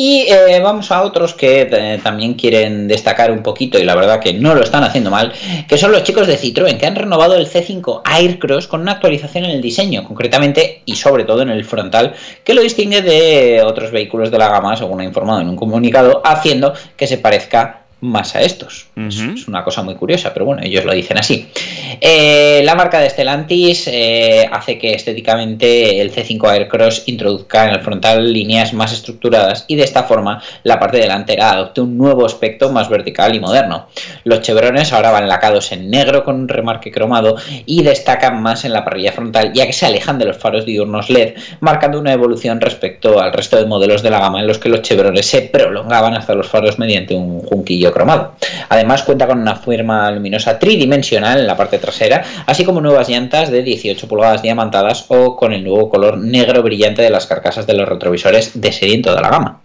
Y eh, vamos a otros que eh, también quieren destacar un poquito y la verdad que no lo están haciendo mal, que son los chicos de Citroën, que han renovado el C5 Aircross con una actualización en el diseño, concretamente y sobre todo en el frontal, que lo distingue de otros vehículos de la gama, según ha informado en un comunicado, haciendo que se parezca más a estos. Es- una cosa muy curiosa, pero bueno, ellos lo dicen así. Eh, la marca de Stellantis eh, hace que estéticamente el C5 Aircross introduzca en el frontal líneas más estructuradas y de esta forma la parte delantera adopte un nuevo aspecto más vertical y moderno. Los chevrones ahora van lacados en negro con un remarque cromado y destacan más en la parrilla frontal ya que se alejan de los faros diurnos LED, marcando una evolución respecto al resto de modelos de la gama en los que los chevrones se prolongaban hasta los faros mediante un junquillo cromado. Además cuenta con una forma luminosa tridimensional en la parte trasera, así como nuevas llantas de 18 pulgadas diamantadas o con el nuevo color negro brillante de las carcasas de los retrovisores de serie en toda la gama.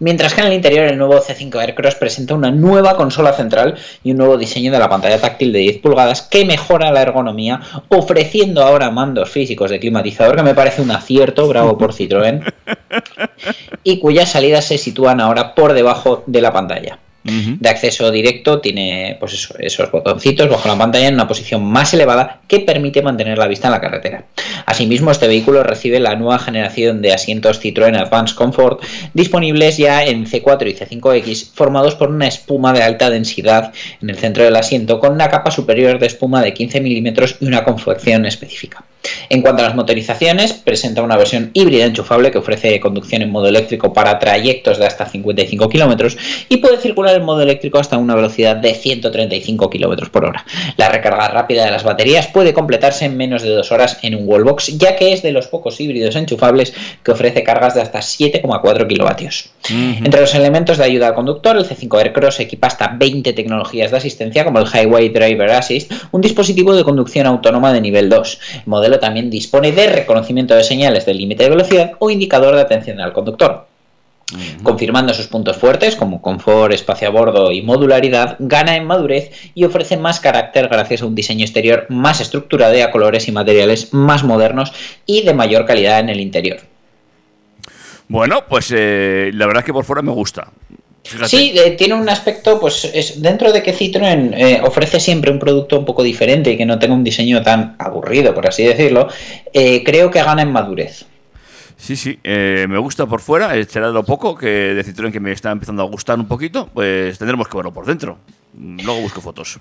Mientras que en el interior el nuevo C5 Aircross presenta una nueva consola central y un nuevo diseño de la pantalla táctil de 10 pulgadas que mejora la ergonomía, ofreciendo ahora mandos físicos de climatizador, que me parece un acierto, bravo por Citroën, (laughs) y cuyas salidas se sitúan ahora por debajo de la pantalla De acceso directo tiene pues eso, esos botoncitos bajo la pantalla en una posición más elevada que permite mantener la vista en la carretera. Asimismo, este vehículo recibe la nueva generación de asientos Citroën Advanced Comfort disponibles ya en C4 y C5X formados por una espuma de alta densidad en el centro del asiento con una capa superior de espuma de 15 milímetros y una confección específica. En cuanto a las motorizaciones, presenta una versión híbrida enchufable que ofrece conducción en modo eléctrico para trayectos de hasta 55 kilómetros y puede circular en modo eléctrico hasta una velocidad de 135 kilómetros por hora. La recarga rápida de las baterías puede completarse en menos de dos horas en un wallbox, ya que es de los pocos híbridos enchufables que ofrece cargas de hasta 7,4 kilovatios. Entre los elementos de ayuda al conductor, el C5 Aircross equipa hasta 20 tecnologías de asistencia como el Highway Driver Assist, un dispositivo de conducción autónoma de nivel 2. El modelo también dispone de reconocimiento de señales del límite de velocidad o indicador de atención al conductor. Confirmando sus puntos fuertes como confort, espacio a bordo y modularidad, gana en madurez y ofrece más carácter gracias a un diseño exterior más estructurado y a colores y materiales más modernos y de mayor calidad en el interior.
Bueno, pues eh, la verdad es que por fuera me gusta. Fíjate.
Sí, eh, tiene un aspecto, pues es, dentro de que Citroën eh, ofrece siempre un producto un poco diferente y que no tenga un diseño tan aburrido, por así decirlo, eh, creo que gana en madurez.
Sí, sí, eh, me gusta por fuera, será de lo poco que de Citroën que me está empezando a gustar un poquito, pues tendremos que verlo por dentro. Luego busco fotos.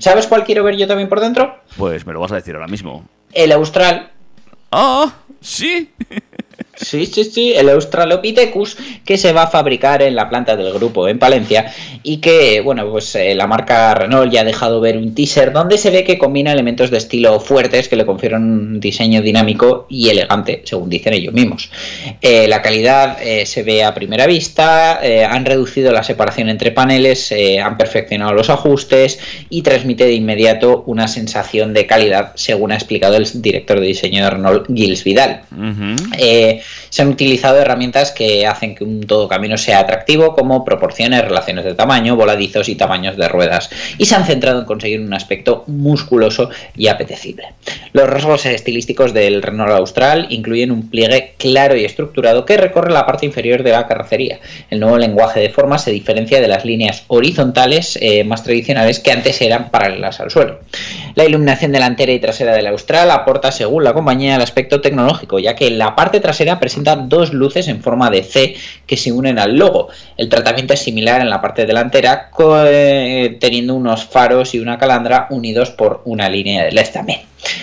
¿Sabes cuál quiero ver yo también por dentro?
Pues me lo vas a decir ahora mismo.
El Austral.
Ah, sí. (laughs)
Sí, sí, sí, el Australopithecus que se va a fabricar en la planta del grupo en Palencia y que, bueno, pues eh, la marca Renault ya ha dejado ver un teaser donde se ve que combina elementos de estilo fuertes que le confieren un diseño dinámico y elegante, según dicen ellos mismos. Eh, la calidad eh, se ve a primera vista, han reducido la separación entre paneles, han perfeccionado los ajustes y transmite de inmediato una sensación de calidad, según ha explicado el director de diseño de Renault, Gilles Vidal. Eh, se han utilizado herramientas que hacen que un todo camino sea atractivo, como proporciones, relaciones de tamaño, voladizos y tamaños de ruedas, y se han centrado en conseguir un aspecto musculoso y apetecible. Los rasgos estilísticos del Renault Austral incluyen un pliegue claro y estructurado que recorre la parte inferior de la carrocería. El nuevo lenguaje de formas se diferencia de las líneas horizontales eh, más tradicionales que antes eran paralelas al suelo. La iluminación delantera y trasera del Austral aporta, según la compañía, el aspecto tecnológico, ya que la parte trasera presenta dos luces en forma de C que se unen al logo. El tratamiento es similar en la parte delantera, eh, teniendo unos faros y una calandra unidos por una línea de LED también.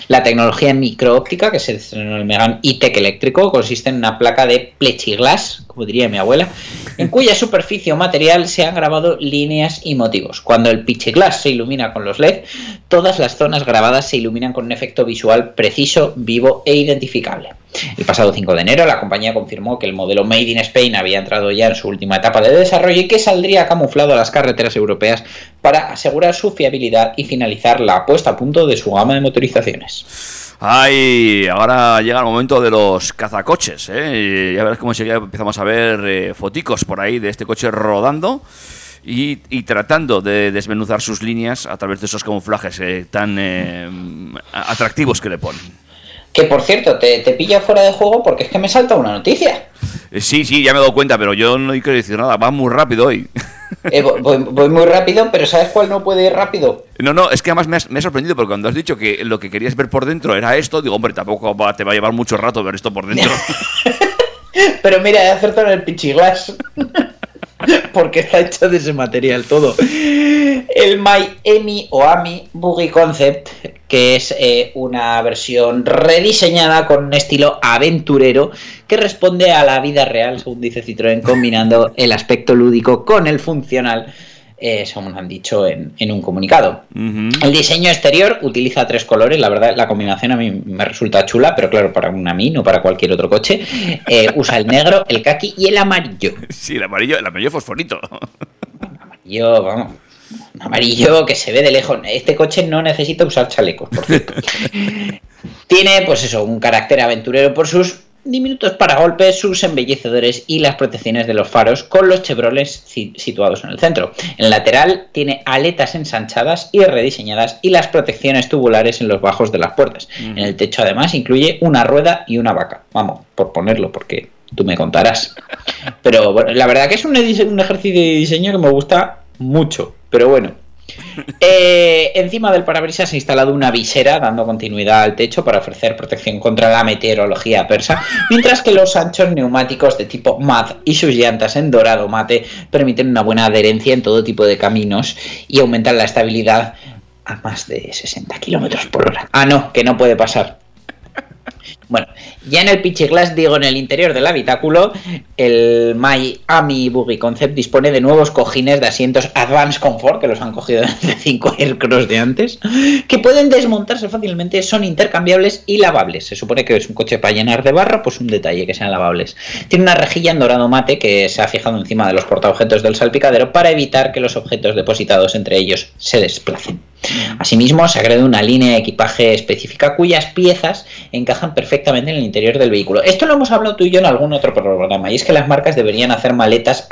La tecnología microóptica, que se estrenó en el Megan E-Tech eléctrico, consiste en una placa de plexiglas, como diría mi abuela, en cuya superficie o material se han grabado líneas y motivos. Cuando el plexiglas se ilumina con los LED, todas las zonas grabadas se iluminan con un efecto visual preciso, vivo e identificable. El pasado 5 de enero, la compañía confirmó que el modelo Made in Spain había entrado ya en su última etapa de desarrollo y que saldría camuflado a las carreteras europeas para asegurar su fiabilidad y finalizar la puesta a punto de su gama de motorizaciones.
Ay, ahora llega el momento de los cazacoches, ¿eh? Ya verás cómo enseguida empezamos a ver eh, foticos por ahí de este coche rodando y, tratando de desmenuzar sus líneas a través de esos camuflajes eh, tan eh, atractivos que le ponen.
Que por cierto, te, te pilla fuera de juego porque es que me salta una noticia.
Eh, sí, sí, ya me he dado cuenta, pero yo no quiero decir nada, va muy rápido hoy.
Eh, voy, muy rápido, pero ¿sabes cuál no puede ir rápido?
No, no, es que además me, has- me ha sorprendido porque cuando has dicho que lo que querías ver por dentro era esto, digo, hombre, tampoco va- te va a llevar mucho rato ver esto por dentro. (laughs)
Pero mira, he acertado en el pichiglas. (laughs) Porque está hecho de ese material todo. El Miami o AMI Buggy Concept, que es eh, una versión rediseñada con un estilo aventurero que responde a la vida real, según dice Citroën, combinando (laughs) el aspecto lúdico con el funcional, eh, según han dicho en, en un comunicado. El diseño exterior utiliza tres colores, la verdad la combinación a mí me resulta chula, pero claro, para un AMI, no para cualquier otro coche. Eh, usa el negro, el kaki y el amarillo. (laughs)
Sí, el amarillo, el amarillo fosforito.
Amarillo, vamos, amarillo que se ve de lejos. Este coche no necesita usar chalecos, por cierto. (laughs) Tiene, pues eso, un carácter aventurero por sus diminutos paragolpes, sus embellecedores y las protecciones de los faros con los chevroles situados en el centro. En el lateral tiene aletas ensanchadas y rediseñadas y las protecciones tubulares en los bajos de las puertas. En el techo además incluye una rueda y una vaca. Vamos, por ponerlo, porque tú me contarás. Pero bueno, la verdad que es un, un ejercicio de diseño que me gusta mucho. Pero bueno. (laughs) Eh, encima del parabrisas se ha instalado una visera dando continuidad al techo para ofrecer protección contra la meteorología persa, mientras que los anchos neumáticos de tipo MAD y sus llantas en dorado mate permiten una buena adherencia en todo tipo de caminos y aumentan la estabilidad a más de 60 kilómetros por hora. Ah, no, que no puede pasar. Bueno, ya en el Pichiglas, digo, en el interior del habitáculo, el Miami Buggy Concept dispone de nuevos cojines de asientos Advanced Comfort, que los han cogido de 5 (laughs) Aircross de antes, que pueden desmontarse fácilmente, son intercambiables y lavables. Se supone que es un coche para llenar de barro, pues un detalle que sean lavables. Tiene una rejilla en dorado mate que se ha fijado encima de los portaobjetos del salpicadero para evitar que los objetos depositados entre ellos se desplacen. Asimismo, se agrega una línea de equipaje específica cuyas piezas encajan perfectamente en el interior del vehículo. Esto lo hemos hablado tú y yo en algún otro programa, y es que las marcas deberían hacer maletas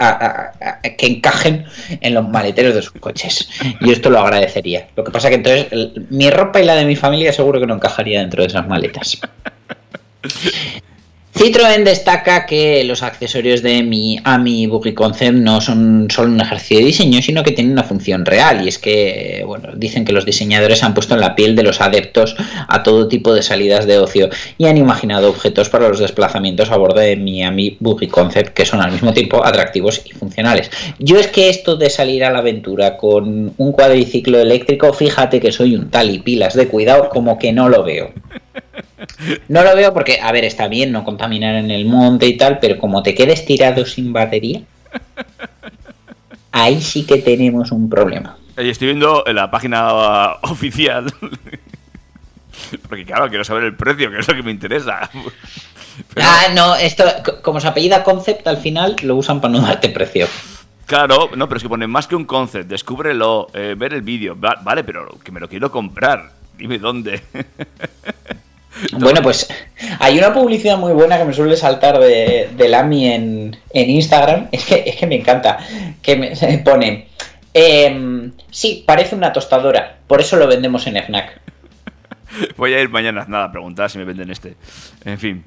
que encajen en los maleteros de sus coches. Y esto lo agradecería. Lo que pasa que entonces mi ropa y la de mi familia seguro que no encajaría dentro de esas maletas. Citroën destaca que los accesorios de mi AMI Buggy Concept no son solo un ejercicio de diseño, sino que tienen una función real. Y es que, bueno, dicen que los diseñadores han puesto en la piel de los adeptos a todo tipo de salidas de ocio y han imaginado objetos para los desplazamientos a bordo de mi AMI Buggy Concept que son al mismo tiempo atractivos y funcionales. Yo es que esto de salir a la aventura con un cuadriciclo eléctrico, fíjate que soy un tal y pilas de cuidado, como que no lo veo. No lo veo porque, a ver, está bien no contaminar en el monte y tal, pero como te quedes tirado sin batería, ahí sí que tenemos un problema.
Y estoy viendo en la página oficial. (laughs) Porque claro, quiero saber el precio, que es lo que me interesa. Pero- (laughs)
Ah, no, esto, como se apellida Concept, al final lo usan para no darte precio.
Claro, no, pero es que pone más que un concept, descúbrelo, eh, ver el vídeo. Va- vale, pero que me lo quiero comprar. Dime dónde. (laughs) (laughs)
Bueno, pues hay una publicidad muy buena que me suele saltar de, del AMI en, en Instagram. (laughs) Es que, es que me encanta. Que me (laughs) pone. em, sí, parece una tostadora. Por eso lo vendemos en FNAC.
Voy a ir mañana nada a preguntar si me venden este. En fin,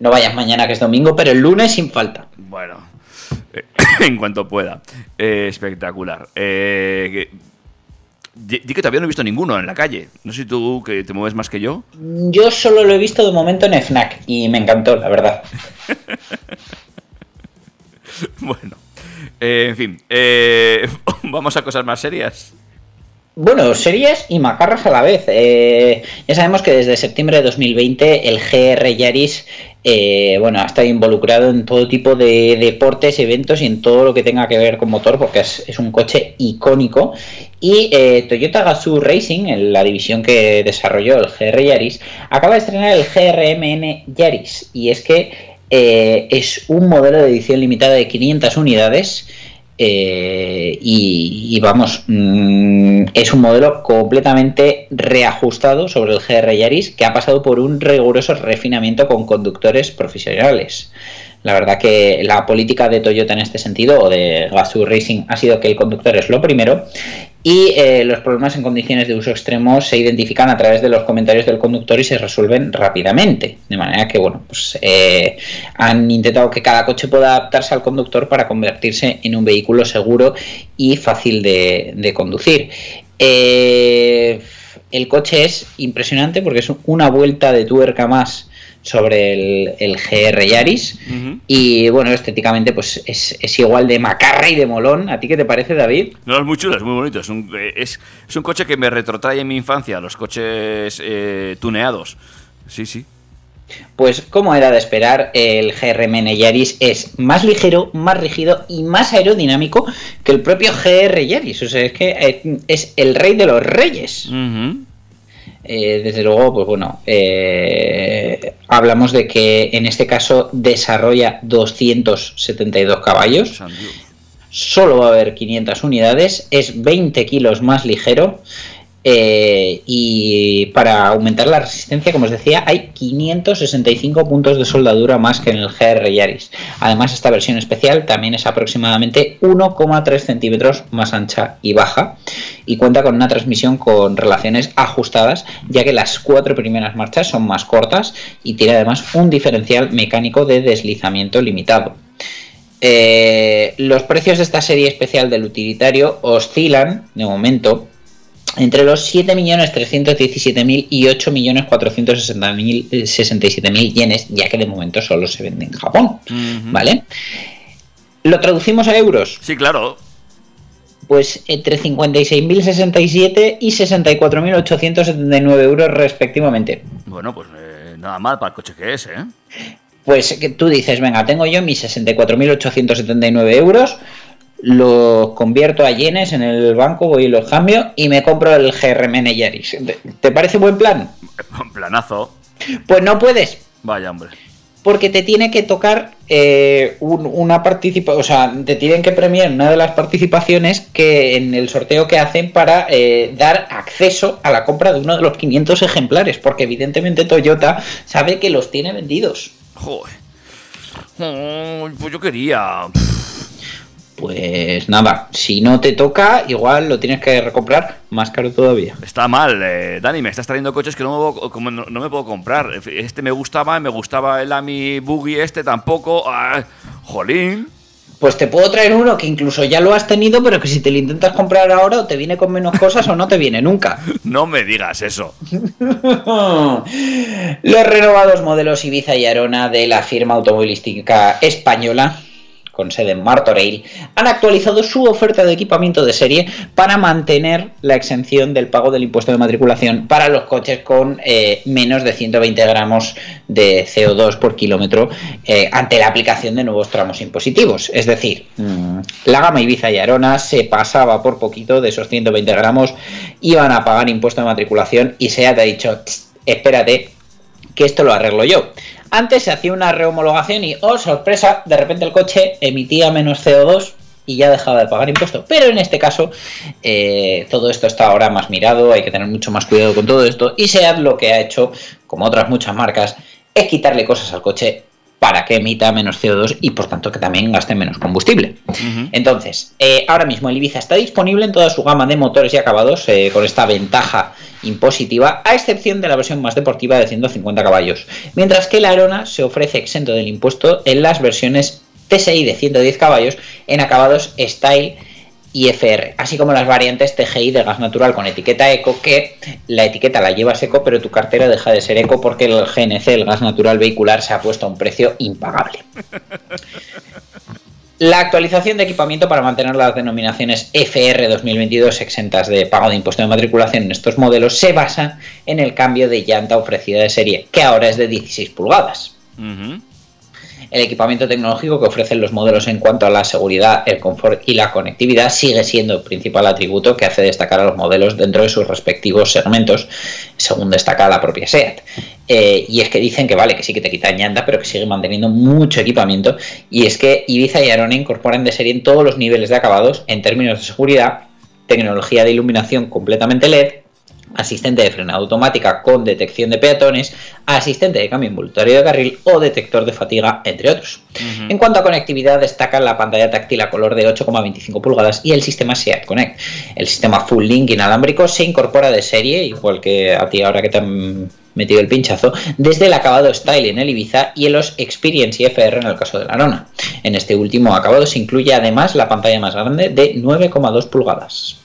No vayas mañana que es domingo, pero el lunes sin falta.
bueno. eh, (coughs) en cuanto pueda. Eh, espectacular. Eh, que- di, que todavía no he visto ninguno en la calle. No sé si tú que te mueves más que yo.
Yo solo lo he visto de momento en FNAC y me encantó, la verdad. (laughs)
Bueno. Eh, en fin. eh, (laughs) vamos a cosas más serias.
Bueno, series y macarras a la vez. Eh, ya sabemos que desde septiembre de 2020 el GR Yaris eh, bueno, ha estado involucrado en todo tipo de deportes, eventos y en todo lo que tenga que ver con motor, porque es, un coche icónico. Y eh, Toyota Gazoo Racing, en la división que desarrolló el GR Yaris, acaba de estrenar el GRMN Yaris. Y es que eh, es un modelo de edición limitada de 500 unidades. Eh, y, vamos, mm, es un modelo completamente reajustado sobre el GR Yaris que ha pasado por un riguroso refinamiento con conductores profesionales. La verdad que la política de Toyota en este sentido, o de Gazoo Racing, ha sido que el conductor es lo primero y eh, los problemas en condiciones de uso extremo se identifican a través de los comentarios del conductor y se resuelven rápidamente. De manera que, bueno, pues eh, han intentado que cada coche pueda adaptarse al conductor para convertirse en un vehículo seguro y fácil de, conducir. Eh, el coche es impresionante porque es una vuelta de tuerca más sobre el, el GR Yaris y bueno estéticamente pues es, es igual de macarra y de molón ¿a ti qué te parece David?
No, es muy chulo, es muy bonito. Es un, es, es un coche que me retrotrae en mi infancia, los coches eh, tuneados. Sí, sí.
Pues como era de esperar, el GRMN Yaris es más ligero, más rígido y más aerodinámico que el propio GR Yaris. O sea, es que eh, es el rey de los reyes. Eh, desde luego, pues bueno, eh, hablamos de que en este caso desarrolla 272 caballos. Solo va a haber 500 unidades, es 20 kilos más ligero. Eh, y para aumentar la resistencia, como os decía, hay 565 puntos de soldadura más que en el GR Yaris. Además, esta versión especial también es aproximadamente 1,3 centímetros más ancha y baja y cuenta con una transmisión con relaciones ajustadas, ya que las cuatro primeras marchas son más cortas y tiene además un diferencial mecánico de deslizamiento limitado. Eh, los precios de esta serie especial del utilitario oscilan, de momento, entre los 7.317.000 y 8.467.000 yenes, ya que de momento solo se vende en Japón. ¿Vale? ¿Lo traducimos a euros?
Sí, claro.
Pues entre 56.067 y 64.879 euros respectivamente.
Bueno, pues eh, nada mal para el coche que es, ¿eh?
Pues que tú dices, venga, tengo yo mis 64.879 euros, lo convierto a yenes en el banco, voy y los cambio y me compro el GRMN Yaris. ¿Te- ¿Te parece buen plan? (laughs)
Planazo.
Pues no puedes,
Vaya, hombre.
porque te tiene que tocar eh, un- una participación, o sea, te tienen que premiar una de las participaciones que en el sorteo que hacen para eh, dar acceso a la compra de uno de los 500 ejemplares, porque evidentemente Toyota sabe que los tiene vendidos.
Joder. Oh, pues yo quería.
Pues nada, si no te toca, igual lo tienes que recomprar más caro todavía.
Está mal, eh, Dani, me estás trayendo coches que no me, puedo, como no, no me puedo comprar. Este me gustaba, me gustaba el Ami Buggy este tampoco. Ah, jolín.
Pues te puedo traer uno que incluso ya lo has tenido, pero que si te lo intentas comprar ahora o te viene con menos cosas o no te viene nunca. (laughs)
No me digas eso. (laughs)
Los renovados modelos Ibiza y Arona de la firma automovilística española con sede en Martorell, han actualizado su oferta de equipamiento de serie para mantener la exención del pago del impuesto de matriculación para los coches con eh, menos de 120 gramos de CO2 por kilómetro eh, ante la aplicación de nuevos tramos impositivos. Es decir, mmm, la gama Ibiza y Arona se pasaba por poquito de esos 120 gramos, iban a pagar impuesto de matriculación y SEAT ha dicho, espérate, que esto lo arreglo yo. Antes se hacía una rehomologación y, oh sorpresa, de repente el coche emitía menos CO2 y ya dejaba de pagar impuestos. Pero en este caso, eh, todo esto está ahora más mirado, hay que tener mucho más cuidado con todo esto. Y SEAT lo que ha hecho, como otras muchas marcas, es quitarle cosas al coche para que emita menos CO2 y por tanto que también gaste menos combustible. Uh -huh. Entonces, eh, ahora mismo el Ibiza está disponible en toda su gama de motores y acabados eh, con esta ventaja impositiva, a excepción de la versión más deportiva de 150 caballos, mientras que el Arona se ofrece exento del impuesto en las versiones TSI de 110 caballos en acabados Style y FR, así como las variantes TGI de gas natural con etiqueta eco, que la etiqueta la llevas eco, pero tu cartera deja de ser eco porque el GNC, el gas natural vehicular, se ha puesto a un precio impagable. La actualización de equipamiento para mantener las denominaciones FR 2022 exentas de pago de impuesto de matriculación en estos modelos se basa en el cambio de llanta ofrecida de serie, que ahora es de 16 pulgadas. El equipamiento tecnológico que ofrecen los modelos en cuanto a la seguridad, el confort y la conectividad sigue siendo el principal atributo que hace destacar a los modelos dentro de sus respectivos segmentos, según destaca la propia SEAT. Eh, y es que dicen que vale, que sí que te quitan llanta, pero que sigue manteniendo mucho equipamiento. Y es que Ibiza y Arona incorporan de serie en todos los niveles de acabados en términos de seguridad, tecnología de iluminación completamente LED, asistente de frenado automática con detección de peatones, asistente de cambio involuntario de carril o detector de fatiga, entre otros. Uh -huh. En cuanto a conectividad, destaca la pantalla táctil a color de 8,25 pulgadas y el sistema SEAT Connect. El sistema Full Link inalámbrico se incorpora de serie, igual que a ti ahora que te han metido el pinchazo, desde el acabado Style en el Ibiza y en los Experience y FR en el caso de la Arona. En este último acabado se incluye además la pantalla más grande de 9,2 pulgadas.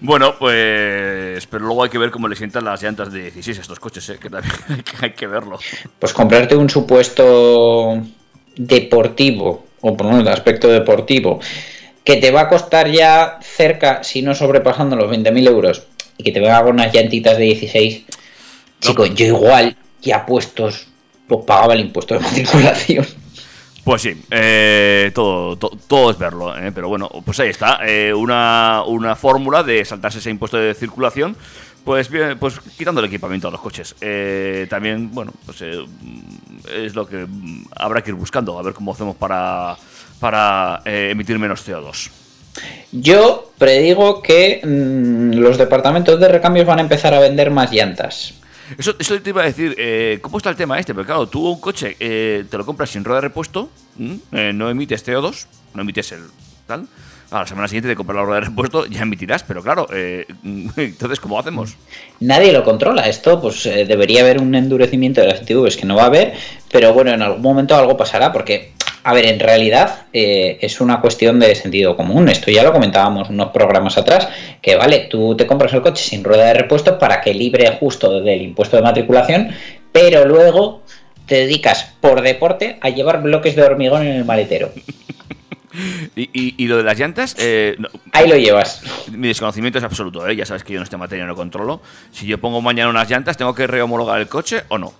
Bueno, pues. Pero luego hay que ver cómo le sientan las llantas de 16 a estos coches, ¿eh? que también (laughs) hay que verlo.
Pues comprarte un supuesto deportivo, o por lo menos de aspecto deportivo, que te va a costar ya cerca, si no sobrepasando los 20.000 euros, y que te venga con unas llantitas de 16, no. chico, yo igual, ya puestos, pues pagaba el impuesto de matriculación.
Pues sí, eh, todo, to, todo es verlo, eh, pero bueno, pues ahí está, eh, una, una fórmula de saltarse ese impuesto de circulación, pues, bien, pues quitando el equipamiento a los coches. Eh, también, bueno, pues es lo que habrá que ir buscando, a ver cómo hacemos para, para emitir menos CO2.
Yo predigo que mmm, los departamentos de recambios van a empezar a vender más llantas.
Eso, eso te iba a decir, eh, ¿cómo está el tema este? Porque claro, tú un coche eh, te lo compras sin rueda de repuesto, eh, no emites CO2, no emites el tal. A la semana siguiente de comprar la rueda de repuesto ya emitirás, pero claro, eh, (laughs) entonces, ¿cómo hacemos?
Nadie lo controla. Esto, pues debería haber un endurecimiento de las ITVs que no va a haber, pero bueno, en algún momento algo pasará, porque a ver, en realidad eh, es una cuestión de sentido común. Esto ya lo comentábamos unos programas atrás, que vale, tú te compras el coche sin rueda de repuesto para que libre justo del impuesto de matriculación, pero luego te dedicas por deporte a llevar bloques de hormigón en el maletero. (laughs)
¿Y, y, y lo de las llantas? Eh, no,
Ahí lo llevas.
Mi desconocimiento es absoluto, ¿eh? ya sabes que yo en esta materia no controlo. Si yo pongo mañana unas llantas, ¿tengo que rehomologar el coche o no?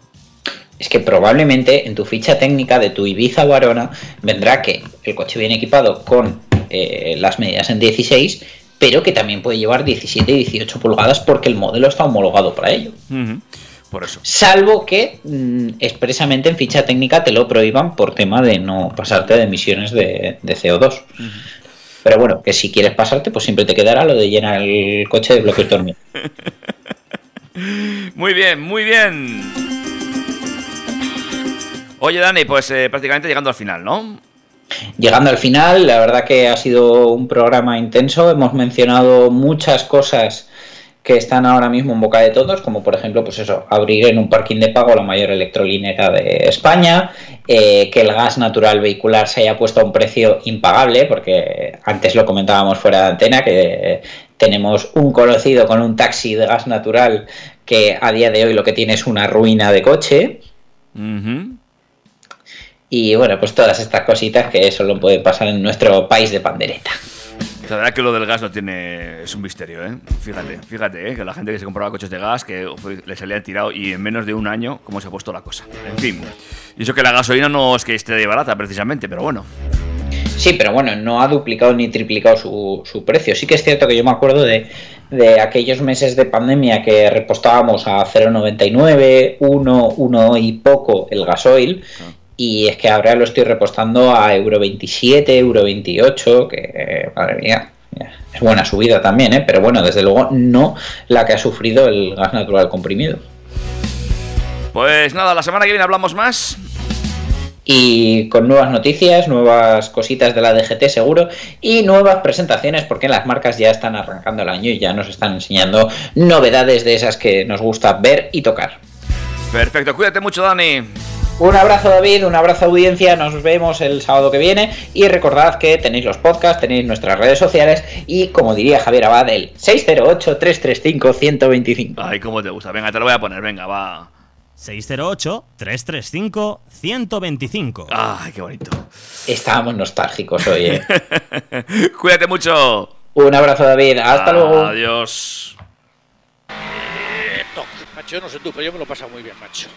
Es que probablemente en tu ficha técnica de tu Ibiza o Arona vendrá que el coche viene equipado con eh, las medidas en 16, pero que también puede llevar 17 y 18 pulgadas porque el modelo está homologado para ello.
Uh -huh. Por eso.
Salvo que mmm, expresamente en ficha técnica te lo prohíban por tema de no pasarte de emisiones de, de CO2. Uh -huh. Pero bueno, que si quieres pasarte, pues siempre te quedará lo de llenar el coche de bloques de hormigón. (laughs)
muy bien, muy bien. Oye, Dani, pues eh, prácticamente llegando al final, ¿no?
Llegando al final, la verdad que ha sido un programa intenso. Hemos mencionado muchas cosas que están ahora mismo en boca de todos, como por ejemplo, pues eso, abrir en un parking de pago la mayor electrolinera de España, eh, que el gas natural vehicular se haya puesto a un precio impagable, porque antes lo comentábamos fuera de antena, que tenemos un conocido con un taxi de gas natural que a día de hoy lo que tiene es una ruina de coche.
Ujú.
Y bueno, pues todas estas cositas que solo pueden pasar en nuestro país de pandereta.
La verdad que lo del gas no tiene. Es un misterio, ¿eh? Fíjate, fíjate, ¿eh? Que la gente que se compraba coches de gas, que le salían tirado y en menos de un año, cómo se ha puesto la cosa. En fin. Y eso que la gasolina no es que esté de barata, precisamente, pero bueno.
Sí, pero bueno, no ha duplicado ni triplicado su, su precio. Sí que es cierto que yo me acuerdo de, de aquellos meses de pandemia que repostábamos a 0,99, 1, 1 y poco el gasoil. Y es que ahora lo estoy repostando a euro 27, euro 28, que eh, madre mía, es buena subida también, ¿eh? pero bueno, desde luego no la que ha sufrido el gas natural comprimido.
Pues nada, la semana que viene hablamos más.
y con nuevas noticias, nuevas cositas de la DGT seguro y nuevas presentaciones porque las marcas ya están arrancando el año y ya nos están enseñando novedades de esas que nos gusta ver y tocar.
Perfecto, cuídate mucho, Dani.
Un abrazo David, un abrazo audiencia, nos vemos el sábado que viene y recordad que tenéis los podcasts, tenéis nuestras redes sociales y como diría Javier Abad, el 608-335-125.
Ay, cómo te gusta. Venga, te lo voy a poner, venga, va.
608-335-125.
Ay, qué bonito.
Estábamos nostálgicos hoy. ¿eh? (laughs)
Cuídate mucho.
un abrazo David, hasta luego.
Adiós.
Macho, yo no sé tú, pero yo me lo he pasado muy bien, macho.